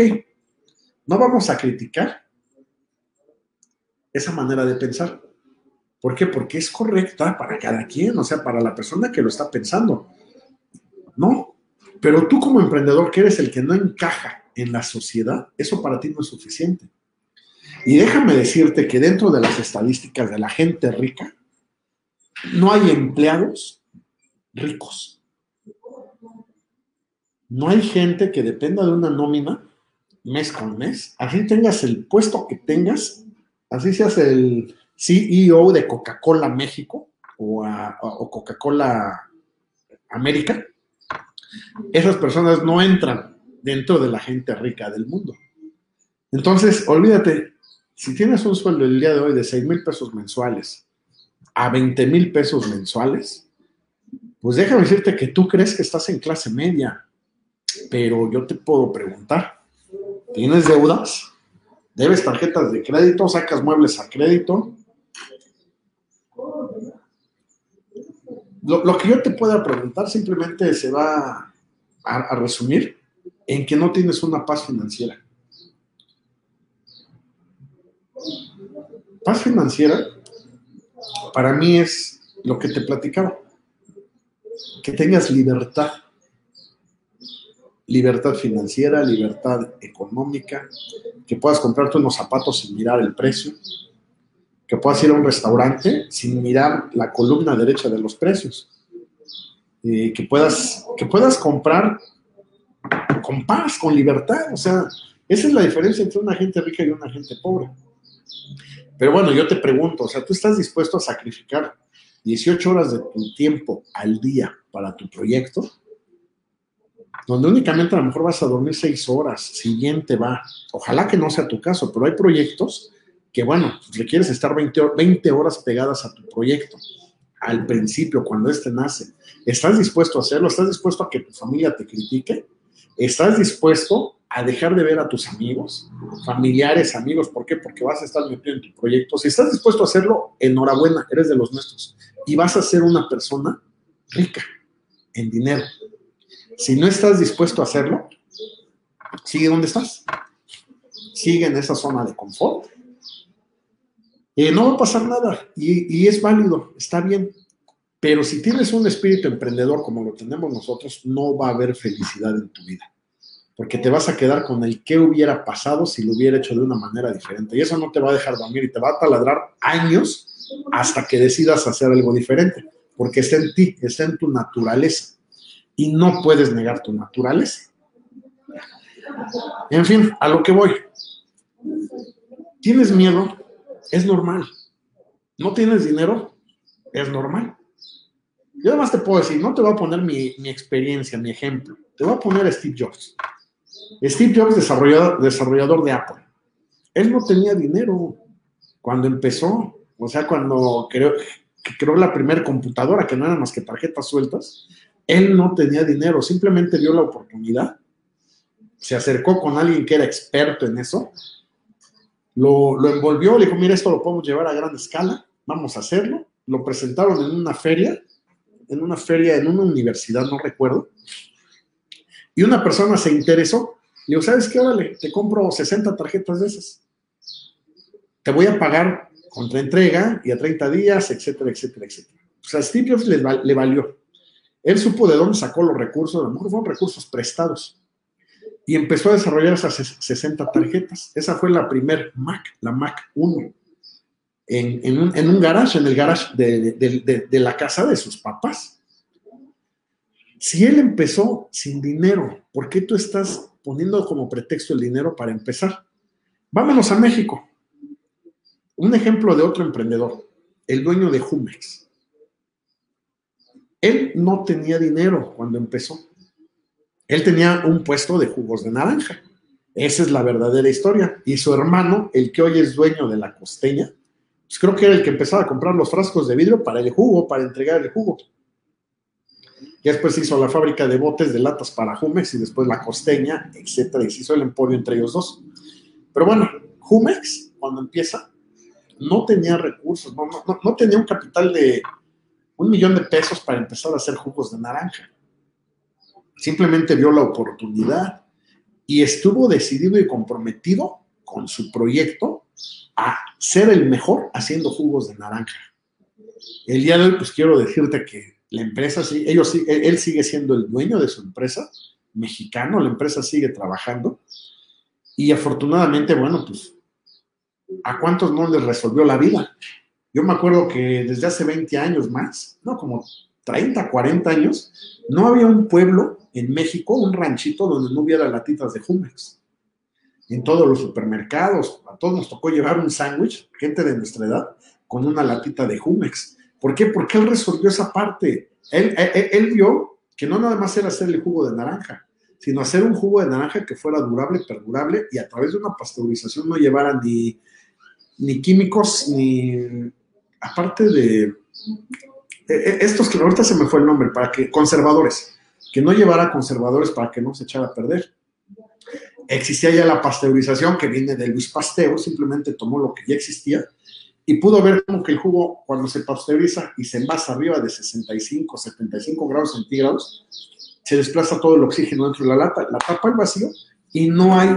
S1: no vamos a criticar esa manera de pensar. ¿Por qué? Porque es correcta para cada quien, o sea, para la persona que lo está pensando. ¿No? Pero tú como emprendedor, que eres el que no encaja en la sociedad, eso para ti no es suficiente. Y déjame decirte que dentro de las estadísticas de la gente rica, no hay empleados ricos. No hay gente que dependa de una nómina mes con mes. Así tengas el puesto que tengas, así seas el CEO de Coca-Cola México o, Coca-Cola América, esas personas no entran dentro de la gente rica del mundo. Entonces, olvídate, si tienes un sueldo el día de hoy de 6 mil pesos mensuales a 20 mil pesos mensuales, pues déjame decirte que tú crees que estás en clase media, pero yo te puedo preguntar, ¿tienes deudas? ¿Debes tarjetas de crédito? ¿Sacas muebles a crédito? Lo, que yo te pueda preguntar simplemente se va a, resumir en que no tienes una paz financiera. Paz financiera para mí es lo que te platicaba, que tengas libertad, libertad financiera, libertad económica, que puedas comprarte unos zapatos sin mirar el precio, que puedas ir a un restaurante sin mirar la columna derecha de los precios. que, puedas, que puedas comprar con paz, con libertad. O sea, esa es la diferencia entre una gente rica y una gente pobre. Pero bueno, yo te pregunto, o sea, ¿tú estás dispuesto a sacrificar 18 horas de tu tiempo al día para tu proyecto? Donde únicamente a lo mejor vas a dormir 6 horas, siguiente va. Ojalá que no sea tu caso, pero hay proyectos que bueno, pues, requieres estar 20, horas pegadas a tu proyecto al principio, cuando este nace. ¿Estás dispuesto a hacerlo? ¿Estás dispuesto a que tu familia te critique? ¿Estás dispuesto a dejar de ver a tus amigos, familiares, amigos? ¿Por qué? Porque vas a estar metido en tu proyecto. Si estás dispuesto a hacerlo, enhorabuena, eres de los nuestros. Y vas a ser una persona rica en dinero. Si no estás dispuesto a hacerlo, sigue donde estás. Sigue en esa zona de confort eh, no va a pasar nada y, es válido, está bien. Pero si tienes un espíritu emprendedor como lo tenemos nosotros, no va a haber felicidad en tu vida. Porque te vas a quedar con el qué hubiera pasado si lo hubiera hecho de una manera diferente. Y eso no te va a dejar dormir y te va a taladrar años hasta que decidas hacer algo diferente. Porque está en ti, está en tu naturaleza. Y no puedes negar tu naturaleza. En fin, a lo que voy. ¿Tienes miedo? es normal. ¿No tienes dinero? Es normal. Yo además te puedo decir, no te voy a poner mi, experiencia, mi ejemplo. Te voy a poner a Steve Jobs. Steve Jobs, desarrollador, desarrollador de Apple. Él no tenía dinero cuando empezó. O sea, cuando creó, creó la primera computadora, que no era más que tarjetas sueltas, él no tenía dinero, simplemente vio la oportunidad, se acercó con alguien que era experto en eso lo, envolvió, le dijo, mira, esto lo podemos llevar a gran escala, vamos a hacerlo. Lo presentaron en una feria, en una feria, en una universidad, no recuerdo. Y una persona se interesó. Le dijo, ¿sabes qué? Órale, te compro 60 tarjetas de esas. Te voy a pagar contra entrega y a 30 días, etcétera, etcétera, etcétera. O sea, Steve Jobs le, le valió. Él supo de dónde sacó los recursos, a lo mejor fueron recursos prestados y empezó a desarrollar esas 60 tarjetas. Esa fue la primer Mac, la Mac 1, en, un, garage, en el garage de, de, la casa de sus papás. Si él empezó sin dinero, ¿por qué tú estás poniendo como pretexto el dinero para empezar? Vámonos a México. Un ejemplo de otro emprendedor, el dueño de Jumex. Él no tenía dinero cuando empezó Él tenía un puesto de jugos de naranja. Esa es la verdadera historia. Y su hermano, el que hoy es dueño de la costeña, pues creo que era el que empezaba a comprar los frascos de vidrio para el jugo, para entregar el jugo. Y después hizo la fábrica de botes de latas para Jumex y después la costeña, etcétera, y se hizo el emporio entre ellos dos. Pero bueno, Jumex, cuando empieza, no tenía recursos, no, no tenía un capital de un millón de pesos para empezar a hacer jugos de naranja. Simplemente vio la oportunidad y estuvo decidido y comprometido con su proyecto a ser el mejor haciendo jugos de naranja. El día de hoy, pues quiero decirte que la empresa, sí, ellos, él sigue siendo el dueño de su empresa, mexicano, la empresa sigue trabajando y afortunadamente, bueno, pues, ¿a cuántos no les resolvió la vida? Yo me acuerdo que desde hace 20 años más, no, como 30, 40 años, no había un pueblo en México, un ranchito donde no hubiera latitas de Jumex. En todos los supermercados, a todos nos tocó llevar un sándwich, gente de nuestra edad, con una latita de Jumex. ¿Por qué? Porque él resolvió esa parte. Él, él, vio que no nada más era hacer el jugo de naranja, sino hacer un jugo de naranja que fuera durable, perdurable y a través de una pasteurización no llevara ni, ni químicos, ni aparte de e, e, estos que ahorita se me fue el nombre, para que conservadores, que no llevara conservadores para que no se echara a perder. Existía ya la pasteurización que viene de Luis Pasteur, simplemente tomó lo que ya existía y pudo ver como que el jugo cuando se pasteuriza y se envasa arriba de 65, 75 grados centígrados, se desplaza todo el oxígeno dentro de la lata, la tapa el vacío y no hay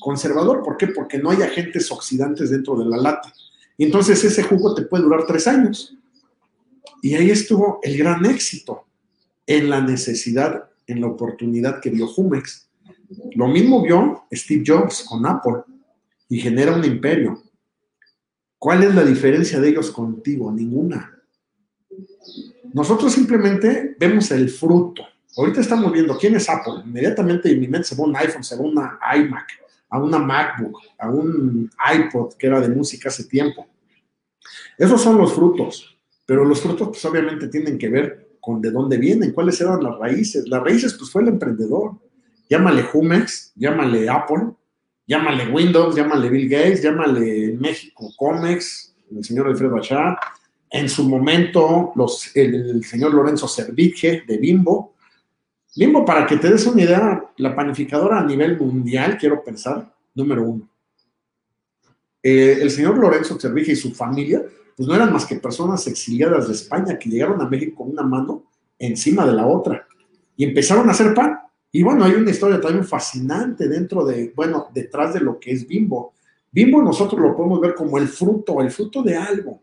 S1: conservador. ¿Por qué? Porque no hay agentes oxidantes dentro de la lata. Y entonces ese jugo te puede durar tres años. Y ahí estuvo el gran éxito en la necesidad, en la oportunidad que vio Jumex. Lo mismo vio Steve Jobs con Apple y genera un imperio. ¿Cuál es la diferencia de ellos contigo? Ninguna. Nosotros simplemente vemos el fruto. Ahorita estamos viendo quién es Apple. Inmediatamente en mi mente se va un iPhone, se va una iMac, a una MacBook, a un iPod que era de música hace tiempo. Esos son los frutos, pero los frutos pues obviamente tienen que ver con de dónde vienen, cuáles eran las raíces. Las raíces pues fue el emprendedor. Llámale Jumex, llámale Apple, llámale Windows, llámale Bill Gates, llámale México Comex, el señor Alfredo Achar, en su momento los, el, señor Lorenzo Cerviche de Bimbo. Bimbo, para que te des una idea, la panificadora a nivel mundial, quiero pensar, número uno. Eh, el señor Lorenzo Cerviche y su familia, pues no eran más que personas exiliadas de España que llegaron a México una mano encima de la otra y empezaron a hacer pan. Y bueno, hay una historia también fascinante dentro de, bueno, detrás de lo que es Bimbo. Bimbo nosotros lo podemos ver como el fruto, el fruto de algo.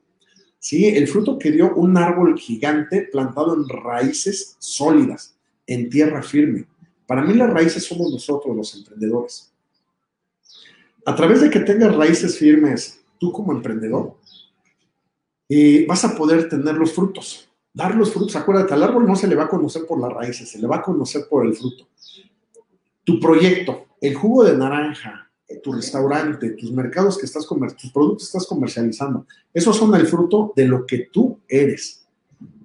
S1: ¿sí? El fruto que dio un árbol gigante plantado en raíces sólidas, en tierra firme. Para mí las raíces somos nosotros los emprendedores. A través de que tengas raíces firmes, tú como emprendedor, eh, vas a poder tener los frutos dar los frutos. Acuérdate, al árbol no se le va a conocer por las raíces, se le va a conocer por el fruto. Tu proyecto, el jugo de naranja, eh, tu restaurante, tus mercados que estás tus productos que estás comercializando, esos son el fruto de lo que tú eres.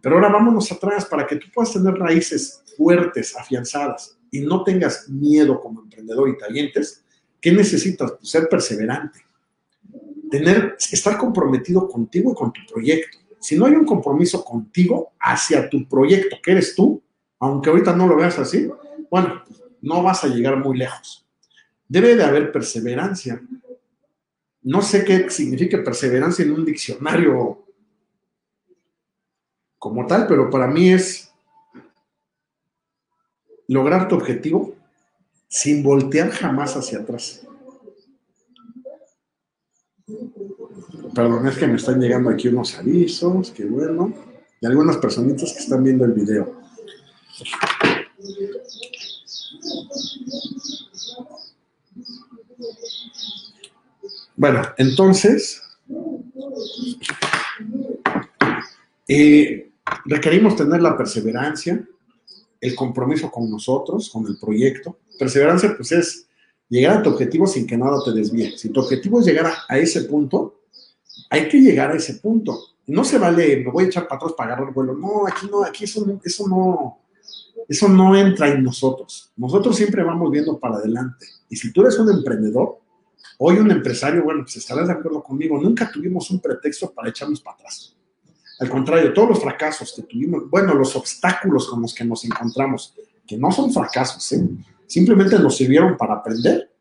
S1: Pero ahora vámonos atrás para que tú puedas tener raíces fuertes, afianzadas y no tengas miedo como emprendedor y talentes. ¿Qué necesitas? Pues ser perseverante. Tener, estar comprometido contigo y con tu proyecto si no hay un compromiso contigo hacia tu proyecto, que eres tú, aunque ahorita no lo veas así, bueno, no vas a llegar muy lejos. Debe de haber perseverancia. No sé qué significa perseverancia en un diccionario como tal, pero para mí es lograr tu objetivo sin voltear jamás hacia atrás. Perdón, es que me están llegando aquí unos avisos, qué bueno, y algunas personitas que están viendo el video. Bueno, entonces, eh, requerimos tener la perseverancia, el compromiso con nosotros, con el proyecto. Perseverancia, pues es llegar a tu objetivo sin que nada te desvíe. Si tu objetivo es llegar a, ese punto, hay que llegar a ese punto. No se vale, me voy a echar para atrás para agarrar vuelo. No, aquí no, aquí eso no, eso no, Eso no entra en nosotros. Nosotros siempre vamos viendo para adelante. Y si tú eres un emprendedor, hoy un empresario, bueno, pues estarás de acuerdo conmigo, nunca tuvimos un pretexto para echarnos para atrás. Al contrario, todos los fracasos que tuvimos, bueno, los obstáculos con los que nos encontramos, que no son fracasos, ¿eh? simplemente nos sirvieron para aprender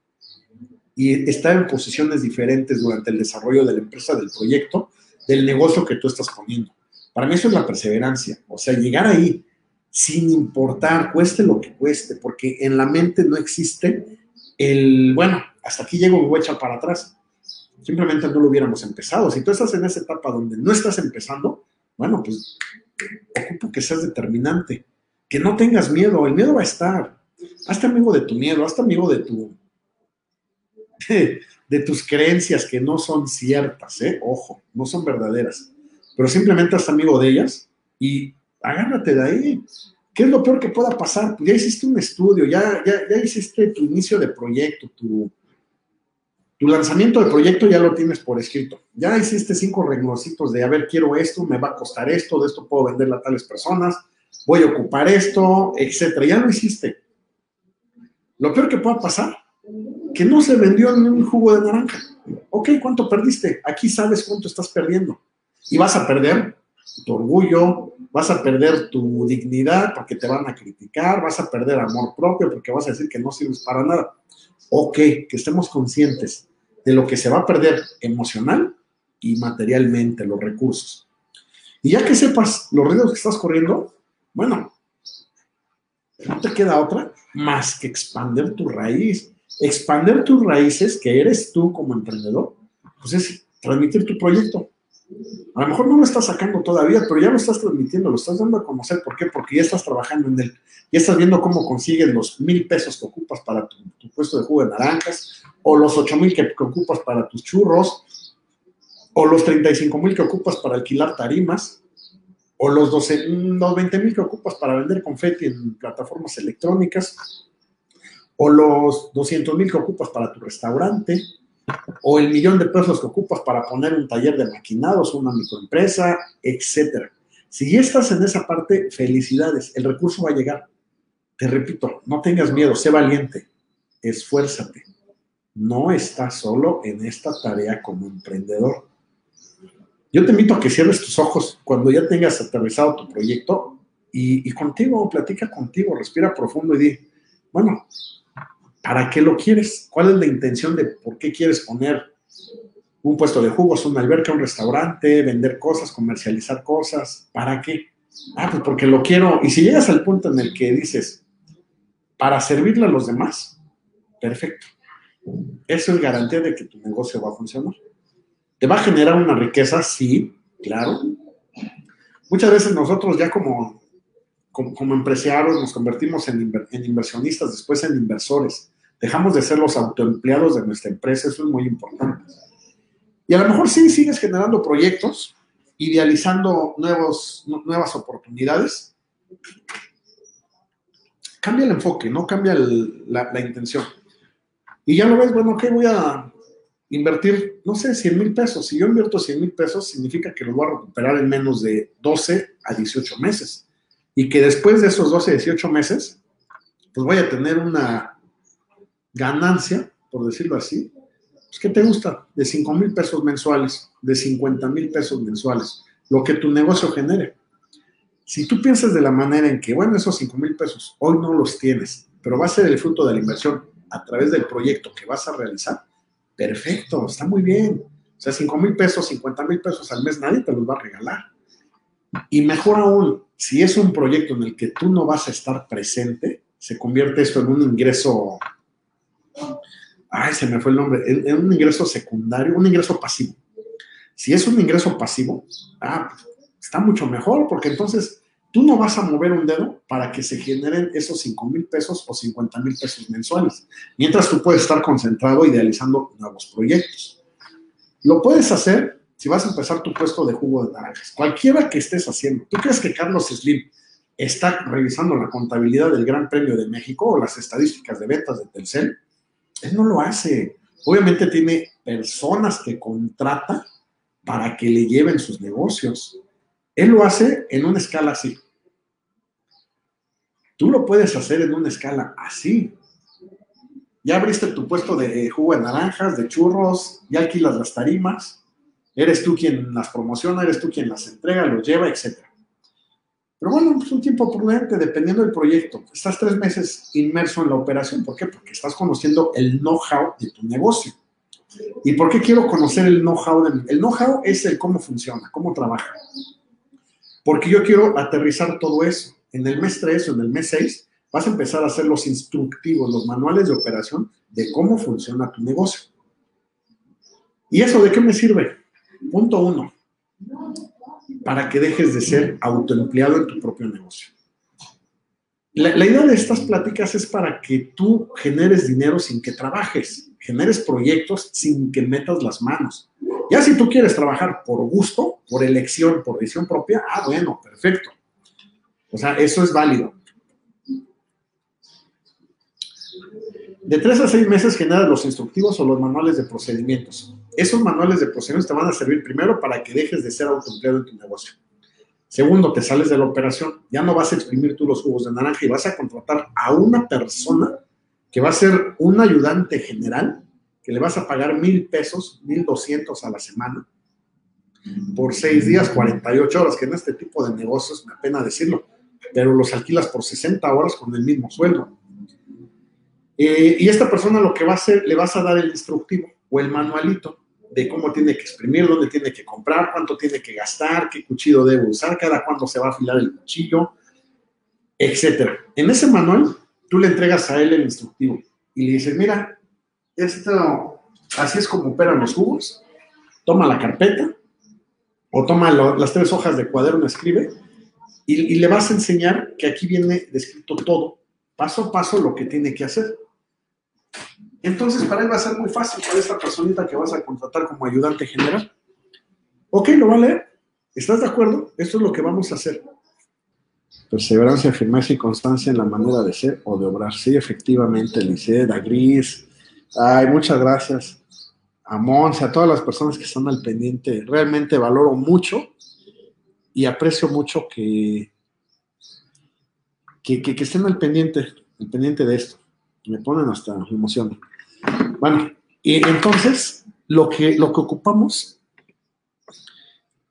S1: y estar en posiciones diferentes durante el desarrollo de la empresa, del proyecto, del negocio que tú estás poniendo. Para mí eso es la perseverancia, o sea, llegar ahí sin importar, cueste lo que cueste, porque en la mente no existe el, bueno, hasta aquí llego, me voy a echar para atrás. Simplemente no lo hubiéramos empezado. Si tú estás en esa etapa donde no estás empezando, bueno, pues ocupo que seas determinante, que no tengas miedo, el miedo va a estar. Hazte amigo de tu miedo, hazte amigo de tu, de, tus creencias que no son ciertas, ¿eh? ojo, no son verdaderas, pero simplemente haz amigo de ellas y agárrate de ahí. ¿Qué es lo peor que pueda pasar? Pues ya hiciste un estudio, ya, ya, ya hiciste tu inicio de proyecto, tu, lanzamiento de proyecto ya lo tienes por escrito. Ya hiciste cinco reglositos de, a ver, quiero esto, me va a costar esto, de esto puedo venderle a tales personas, voy a ocupar esto, etcétera. Ya lo hiciste. Lo peor que pueda pasar que no se vendió ni un jugo de naranja. Ok, ¿cuánto perdiste? Aquí sabes cuánto estás perdiendo. Y vas a perder tu orgullo, vas a perder tu dignidad porque te van a criticar, vas a perder amor propio porque vas a decir que no sirves para nada. Ok, que estemos conscientes de lo que se va a perder emocional y materialmente, los recursos. Y ya que sepas los riesgos que estás corriendo, bueno, no te queda otra más que expander tu raíz expander tus raíces, que eres tú como emprendedor, pues es transmitir tu proyecto. A lo mejor no lo estás sacando todavía, pero ya lo estás transmitiendo, lo estás dando a conocer. ¿Por qué? Porque ya estás trabajando en él. Ya estás viendo cómo consigues los mil pesos que ocupas para tu, puesto de jugo de naranjas, o los ocho mil que, ocupas para tus churros, o los 35 mil que ocupas para alquilar tarimas, o los, 12, los 20 mil que ocupas para vender confeti en plataformas electrónicas o los 200 mil que ocupas para tu restaurante, o el millón de pesos que ocupas para poner un taller de maquinados, una microempresa, etcétera. Si ya estás en esa parte, felicidades, el recurso va a llegar. Te repito, no tengas miedo, sé valiente, esfuérzate. No estás solo en esta tarea como emprendedor. Yo te invito a que cierres tus ojos cuando ya tengas aterrizado tu proyecto y, y contigo, platica contigo, respira profundo y di, bueno, ¿Para qué lo quieres? ¿Cuál es la intención de por qué quieres poner un puesto de jugos, una alberca, un restaurante, vender cosas, comercializar cosas? ¿Para qué? Ah, pues porque lo quiero. Y si llegas al punto en el que dices, para servirle a los demás, perfecto. Eso es garantía de que tu negocio va a funcionar. ¿Te va a generar una riqueza? Sí, claro. Muchas veces nosotros ya como, como, empresarios nos convertimos en, en inversionistas, después en inversores. Dejamos de ser los autoempleados de nuestra empresa, eso es muy importante. Y a lo mejor sí sigues generando proyectos, idealizando nuevos, nuevas oportunidades. Cambia el enfoque, no cambia la, intención. Y ya lo ves, bueno, ¿qué voy a invertir? No sé, 100 mil pesos. Si yo invierto 100 mil pesos, significa que lo voy a recuperar en menos de 12 a 18 meses. Y que después de esos 12 a 18 meses, pues voy a tener una ganancia, por decirlo así, pues, ¿qué te gusta? De 5 mil pesos mensuales, de 50 mil pesos mensuales, lo que tu negocio genere. Si tú piensas de la manera en que, bueno, esos 5 mil pesos hoy no los tienes, pero va a ser el fruto de la inversión a través del proyecto que vas a realizar, perfecto, está muy bien. O sea, 5 mil pesos, 50 mil pesos al mes, nadie te los va a regalar. Y mejor aún, si es un proyecto en el que tú no vas a estar presente, se convierte esto en un ingreso ay, se me fue el nombre, es un ingreso secundario, un ingreso pasivo. Si es un ingreso pasivo, ah, está mucho mejor, porque entonces tú no vas a mover un dedo para que se generen esos 5 mil pesos o 50 mil pesos mensuales, mientras tú puedes estar concentrado idealizando nuevos proyectos. Lo puedes hacer si vas a empezar tu puesto de jugo de naranjas, cualquiera que estés haciendo. ¿Tú crees que Carlos Slim está revisando la contabilidad del Gran Premio de México o las estadísticas de ventas de Telcel? Él no lo hace. Obviamente tiene personas que contrata para que le lleven sus negocios. Él lo hace en una escala así. Tú lo puedes hacer en una escala así. Ya abriste tu puesto de jugo de naranjas, de churros, ya alquilas las tarimas, eres tú quien las promociona, eres tú quien las entrega, los lleva, etc. Pero bueno, es pues un tiempo prudente, dependiendo del proyecto. Estás tres meses inmerso en la operación. ¿Por qué? Porque estás conociendo el know-how de tu negocio. ¿Y por qué quiero conocer el know-how? El know-how es el cómo funciona, cómo trabaja. Porque yo quiero aterrizar todo eso. En el mes 3 o en el mes 6 vas a empezar a hacer los instructivos, los manuales de operación de cómo funciona tu negocio. ¿Y eso de qué me sirve? Punto uno, para que dejes de ser autoempleado en tu propio negocio. La, idea de estas pláticas es para que tú generes dinero sin que trabajes, generes proyectos sin que metas las manos. Ya si tú quieres trabajar por gusto, por elección, por decisión propia, ah, bueno, perfecto. O sea, eso es válido. De tres a seis meses generas los instructivos o los manuales de procedimientos. Esos manuales de procedimientos te van a servir primero para que dejes de ser autoempleado en tu negocio. Segundo, te sales de la operación. Ya no vas a exprimir tú los jugos de naranja y vas a contratar a una persona que va a ser un ayudante general, que le vas a pagar mil pesos, mil doscientos a la semana, por seis días, 48 horas, que en este tipo de negocios, me apena decirlo, pero los alquilas por 60 horas con el mismo sueldo. Eh, y esta persona lo que va a hacer, le vas a dar el instructivo o el manualito de cómo tiene que exprimir, dónde tiene que comprar, cuánto tiene que gastar, qué cuchillo debe usar, cada cuándo se va a afilar el cuchillo, etc. En ese manual, tú le entregas a él el instructivo y le dices, mira, esto, así es como operan los jugos, toma la carpeta o toma las tres hojas de cuaderno, escribe y le vas a enseñar que aquí viene descrito todo, paso a paso, lo que tiene que hacer. Entonces, para él va a ser muy fácil, para esta personita que vas a contratar como ayudante general. Ok, lo va a leer. ¿Estás de acuerdo? Esto es lo que vamos a hacer. Perseverancia, firmeza y constancia en la manera de ser o de obrar. Sí, efectivamente, Liceda, Gris. Ay, muchas gracias a Monse, a todas las personas que están al pendiente. Realmente valoro mucho y aprecio mucho que, que, que, estén al pendiente, al pendiente de esto. Me ponen hasta emoción. Bueno, y entonces lo que, lo que ocupamos,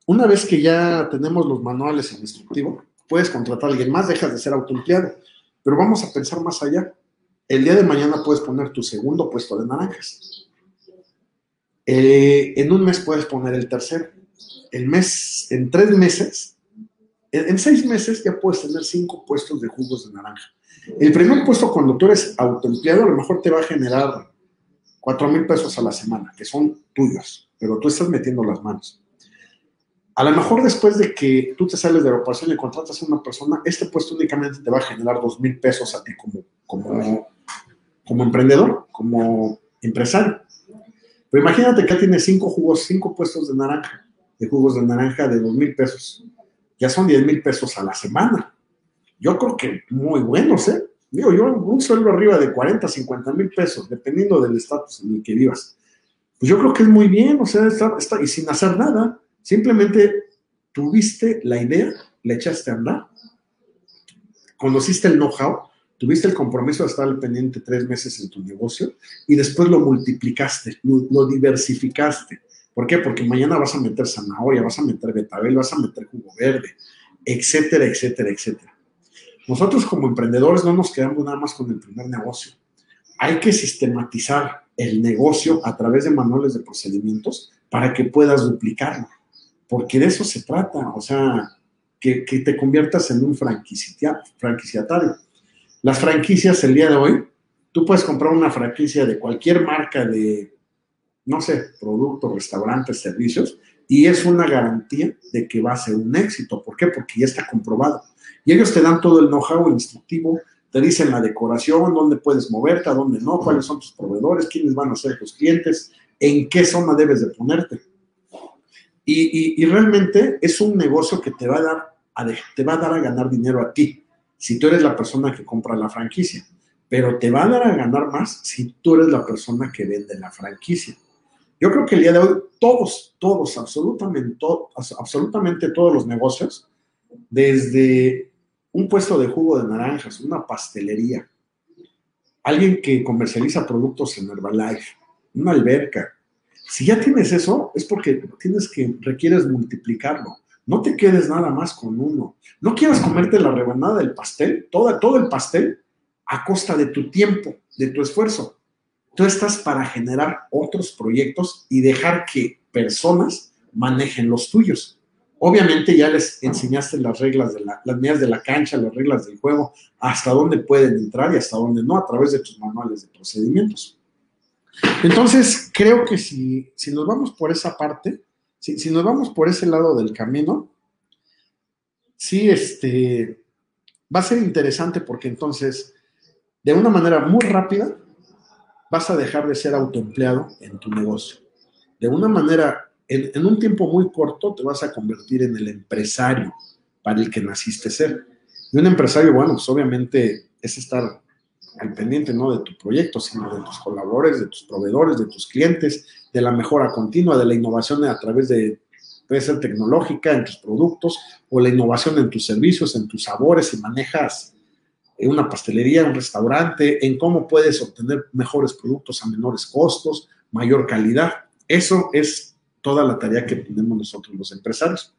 S1: una vez que ya tenemos los manuales en instructivo, puedes contratar a alguien más, dejas de ser autoempleado. Pero vamos a pensar más allá. El día de mañana puedes poner tu segundo puesto de naranjas. Eh, en un mes puedes poner el tercero. El mes, en tres meses, en, en seis meses ya puedes tener cinco puestos de jugos de naranja. El primer puesto cuando tú eres autoempleado a lo mejor te va a generar cuatro mil pesos a la semana, que son tuyos, pero tú estás metiendo las manos. A lo mejor después de que tú te sales de la operación y contratas a una persona, este puesto únicamente te va a generar dos mil pesos a ti como, como, como emprendedor, como empresario. Pero imagínate que ya tienes cinco jugos, cinco puestos de naranja, de jugos de naranja de dos mil pesos. Ya son diez mil pesos a la semana yo creo que muy buenos, ¿eh? Digo, yo un sueldo arriba de 40, 50 mil pesos, dependiendo del estatus en el que vivas. Pues yo creo que es muy bien, o sea, está, está, y sin hacer nada, simplemente tuviste la idea, le echaste a andar, conociste el know-how, tuviste el compromiso de estar al pendiente tres meses en tu negocio y después lo multiplicaste, lo, diversificaste. ¿Por qué? Porque mañana vas a meter zanahoria, vas a meter betabel, vas a meter jugo verde, etcétera, etcétera, etcétera. Nosotros como emprendedores no nos quedamos nada más con el primer negocio. Hay que sistematizar el negocio a través de manuales de procedimientos para que puedas duplicarlo, porque de eso se trata, o sea, que, te conviertas en un franquiciatario. Las franquicias el día de hoy, tú puedes comprar una franquicia de cualquier marca de, no sé, productos, restaurantes, servicios, y es una garantía de que va a ser un éxito. ¿Por qué? Porque ya está comprobado. Y ellos te dan todo el know-how instructivo, te dicen la decoración, dónde puedes moverte, a dónde no, cuáles son tus proveedores, quiénes van a ser tus clientes, en qué zona debes de ponerte. Y, y, realmente es un negocio que te va, a dar a, te va a dar a ganar dinero a ti, si tú eres la persona que compra la franquicia, pero te va a dar a ganar más si tú eres la persona que vende la franquicia. Yo creo que el día de hoy todos, todos, absolutamente, todo, absolutamente todos los negocios, desde un puesto de jugo de naranjas, una pastelería, alguien que comercializa productos en Herbalife, una alberca. Si ya tienes eso, es porque tienes que, requieres multiplicarlo. No te quedes nada más con uno. No quieras comerte la rebanada del pastel, toda, todo el pastel, a costa de tu tiempo, de tu esfuerzo. Tú estás para generar otros proyectos y dejar que personas manejen los tuyos. Obviamente ya les enseñaste las reglas de la, las de la cancha, las reglas del juego, hasta dónde pueden entrar y hasta dónde no, a través de tus manuales de procedimientos. Entonces, creo que si, si nos vamos por esa parte, si, si, nos vamos por ese lado del camino, sí, este, va a ser interesante porque entonces, de una manera muy rápida, vas a dejar de ser autoempleado en tu negocio. De una manera en, un tiempo muy corto te vas a convertir en el empresario para el que naciste ser. Y un empresario, bueno, pues obviamente es estar al pendiente no de tu proyecto, sino de tus colaboradores, de tus proveedores, de tus clientes, de la mejora continua, de la innovación a través de, puede ser tecnológica en tus productos o la innovación en tus servicios, en tus sabores, si manejas una pastelería, un restaurante, en cómo puedes obtener mejores productos a menores costos, mayor calidad. Eso es toda la tarea que tenemos nosotros los empresarios.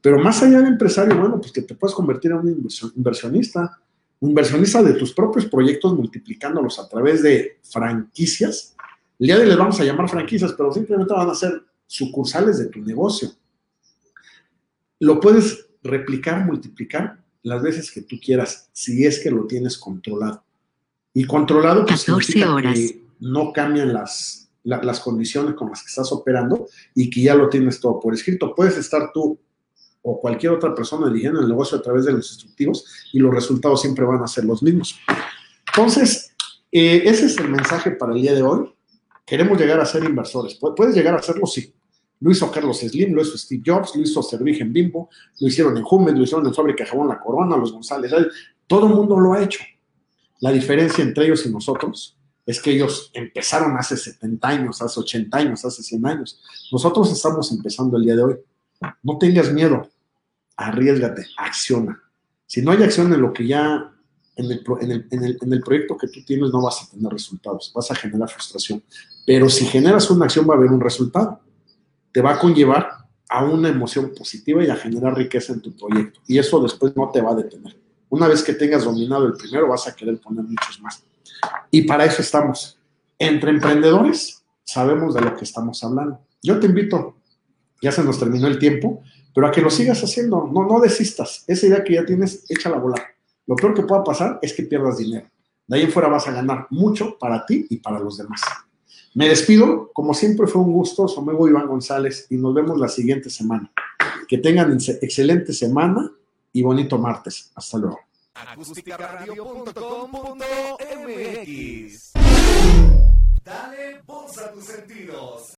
S1: Pero más allá de empresario, bueno, pues que te puedes convertir en un inversionista, un inversionista de tus propios proyectos, multiplicándolos a través de franquicias. El día de hoy les vamos a llamar franquicias, pero simplemente van a ser sucursales de tu negocio. Lo puedes replicar, multiplicar las veces que tú quieras, si es que lo tienes controlado. Y controlado, pues, 14 horas. Que no cambian las, las condiciones con las que estás operando y que ya lo tienes todo por escrito. Puedes estar tú o cualquier otra persona eligiendo el negocio a través de los instructivos y los resultados siempre van a ser los mismos. Entonces, eh, ese es el mensaje para el día de hoy. Queremos llegar a ser inversores. Puedes llegar a hacerlo, sí. Lo hizo Carlos Slim, lo hizo Steve Jobs, lo hizo Servige en Bimbo, lo hicieron en Jumex, lo hicieron en Fábrica Jabón La Corona, los González. Todo el mundo lo ha hecho. La diferencia entre ellos y nosotros es que ellos empezaron hace 70 años, hace 80 años, hace 100 años. Nosotros estamos empezando el día de hoy. No tengas miedo, arriesgate, acciona. Si no hay acción en lo que ya, en el, en el, proyecto que tú tienes, no vas a tener resultados, vas a generar frustración. Pero si generas una acción, va a haber un resultado. Te va a conllevar a una emoción positiva y a generar riqueza en tu proyecto. Y eso después no te va a detener. Una vez que tengas dominado el primero, vas a querer poner muchos más. Y para eso estamos. Entre emprendedores sabemos de lo que estamos hablando. Yo te invito, ya se nos terminó el tiempo, pero a que lo sigas haciendo. No, no desistas. Esa idea que ya tienes, échala a volar. Lo peor que pueda pasar es que pierdas dinero. De ahí en fuera vas a ganar mucho para ti y para los demás. Me despido. Como siempre fue un gusto. Soy Iván González y nos vemos la siguiente semana. Que tengan excelente semana y bonito martes. Hasta luego acústicaradio.com.mx. Dale voz a tus sentidos.